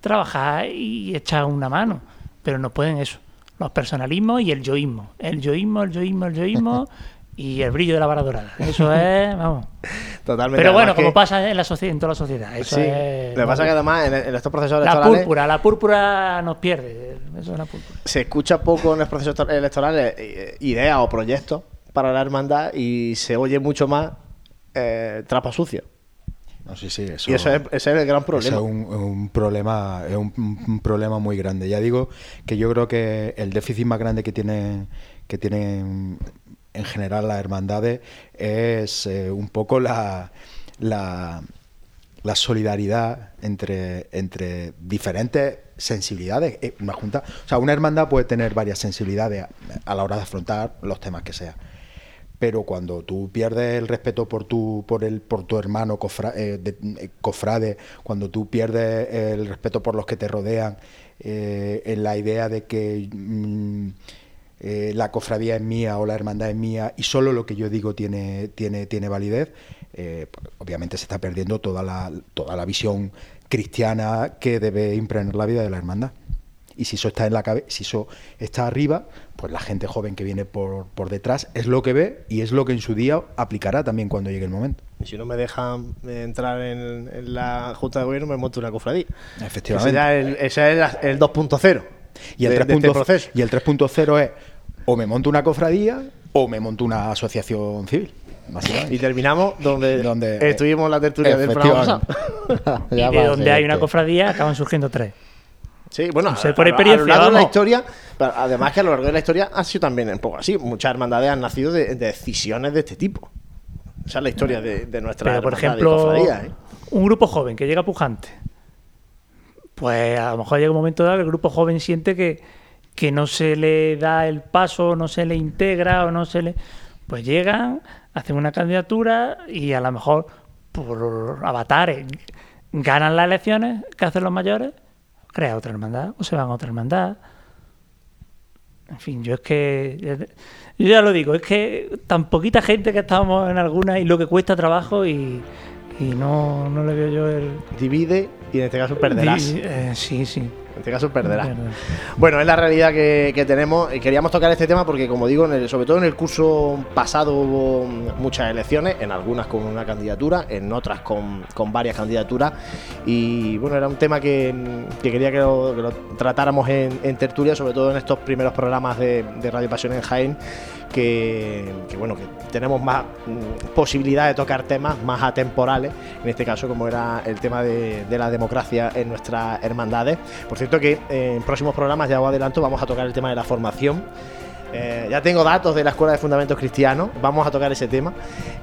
trabajar y echar una mano, pero no pueden eso, los personalismos y el yoísmo, el yoísmo, el yoísmo, el yoísmo (laughs) y el brillo de la vara dorada, eso es, vamos. Totalmente. Pero bueno, como que- pasa en la en toda la sociedad, eso Sí. es... Lo que pasa es que además en, en estos procesos la electorales púrpura, la púrpura nos pierde, eso es la púrpura. se escucha poco en los procesos to- electorales eh, ideas o proyectos para la hermandad y se oye mucho más eh, trapo sucio. No, sí, sí, eso, Y eso es, ese es el gran problema. es un, un problema, es un, un problema muy grande. Ya digo que yo creo que el déficit más grande que tiene que tienen en general las hermandades es eh, un poco la, la, la solidaridad entre, entre diferentes sensibilidades. Eh, Una junta, o sea, una hermandad puede tener varias sensibilidades a, a la hora de afrontar los temas que sea pero cuando tú pierdes el respeto por tu por el por tu hermano eh, eh, cofrade cuando tú pierdes el respeto por los que te rodean eh, en la idea de que mm, la cofradía es mía o la hermandad es mía y solo lo que yo digo tiene tiene tiene validez pues, obviamente se está perdiendo toda la toda la visión cristiana que debe impregnar la vida de la hermandad y si eso está en la cabe- si eso está arriba, pues la gente joven que viene por, por detrás es lo que ve y es lo que en su día aplicará también cuando llegue el momento. Y si no me dejan eh, entrar en, en la Junta de Gobierno, me monto una cofradía. Efectivamente. Ese, es el, ese es la- el 2.0 Y el de- de 3.0 este y el 3.0 es o me monto una cofradía o me monto una asociación civil. Y terminamos donde, Donde- estuvimos en la tertulia del programa. (laughs) Y de donde hay una cofradía acaban surgiendo tres. Sí, bueno, a- por a- experiencia, a lo largo de la historia, además que a lo largo de la historia ha sido también un poco así. Muchas hermandades han nacido de, de decisiones de este tipo. Esa es la historia de, de nuestra Pero, por ejemplo, ¿eh? un grupo joven que llega pujante, pues a lo mejor llega un momento dado que el grupo joven siente que, que no se le da el paso, no se le integra o no se le... Pues llegan, hacen una candidatura y a lo mejor por avatares ganan las elecciones que hacen los mayores, crea otra hermandad o se van a otra hermandad. En fin, yo es que. Yo ya lo digo, es que tan poquita gente que estamos en alguna y lo que cuesta trabajo y, y no, no le veo yo el. Divide y en este caso perderás. Di- eh, sí, sí. En este caso. Perderás. Bueno, es la realidad que, que tenemos. Y queríamos tocar este tema porque, como digo, en el- sobre todo en el curso pasado hubo muchas elecciones, en algunas con una candidatura, en otras con, con varias candidaturas. Y bueno, era un tema que, que quería que lo, que lo tratáramos en, en tertulia, sobre todo en estos primeros programas de, de Radio Pasión en Jaén. Que, bueno, que tenemos más mm, posibilidad de tocar temas más atemporales, en este caso como era el tema de, de la democracia en nuestras hermandades. Por cierto que en próximos programas, ya os adelanto, vamos a tocar el tema de la formación. Eh, ya tengo datos de la Escuela de Fundamentos Cristianos, vamos a tocar ese tema,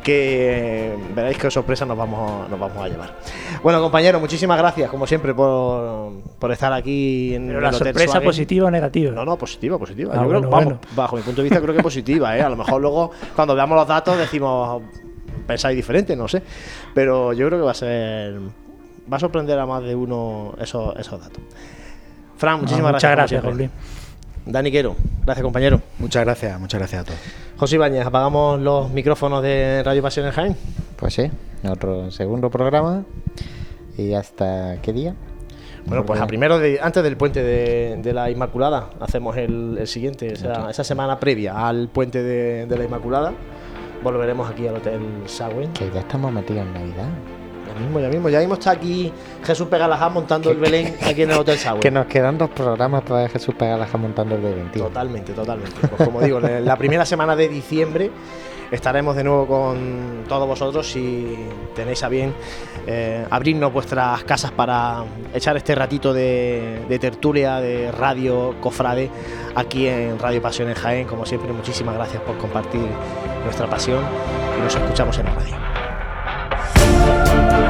que eh, veréis qué sorpresa nos vamos, nos vamos a llevar. Bueno, compañeros, muchísimas gracias, como siempre, por, por estar aquí en Pero el la Hotel sorpresa Suárez. positiva o negativa. No, no, positiva, positiva. Ah, Yo creo- bueno, vamos, bueno. bajo mi punto de vista creo que positiva, ¿eh? A lo mejor luego cuando veamos los datos decimos pensáis diferente, no sé, pero yo creo que va a ser va a sorprender a más de uno esos, esos datos. Fran, muchísimas Ah, muchas gracias. gracias, como siempre. Dani Quero, gracias compañero. Muchas gracias, muchas gracias a todos. José Ibáñez, apagamos los micrófonos de Radio Pasión en Jaén. Pues sí, otro segundo programa. ¿Y hasta qué día? Bueno, pues a primero de, antes del puente de, de la Inmaculada hacemos el, el siguiente, esa, esa semana previa al puente de, de la Inmaculada. Volveremos aquí al Hotel Sagüen. Que ya estamos metidos en Navidad. Ya mismo, ya mismo, ya mismo está aquí Jesús Pegalajá montando el Belén aquí en el Hotel Sagüen. Que nos quedan dos programas para ver Jesús Pegalaja montando el Belén, tío. Totalmente, totalmente. Pues como digo, la primera semana de diciembre estaremos de nuevo con todos vosotros si tenéis a bien eh, abrirnos vuestras casas para echar este ratito de, de tertulia, de radio cofrade aquí en Radio Pasión en Jaén. Como siempre, muchísimas gracias por compartir nuestra pasión y nos escuchamos en la radio. thank you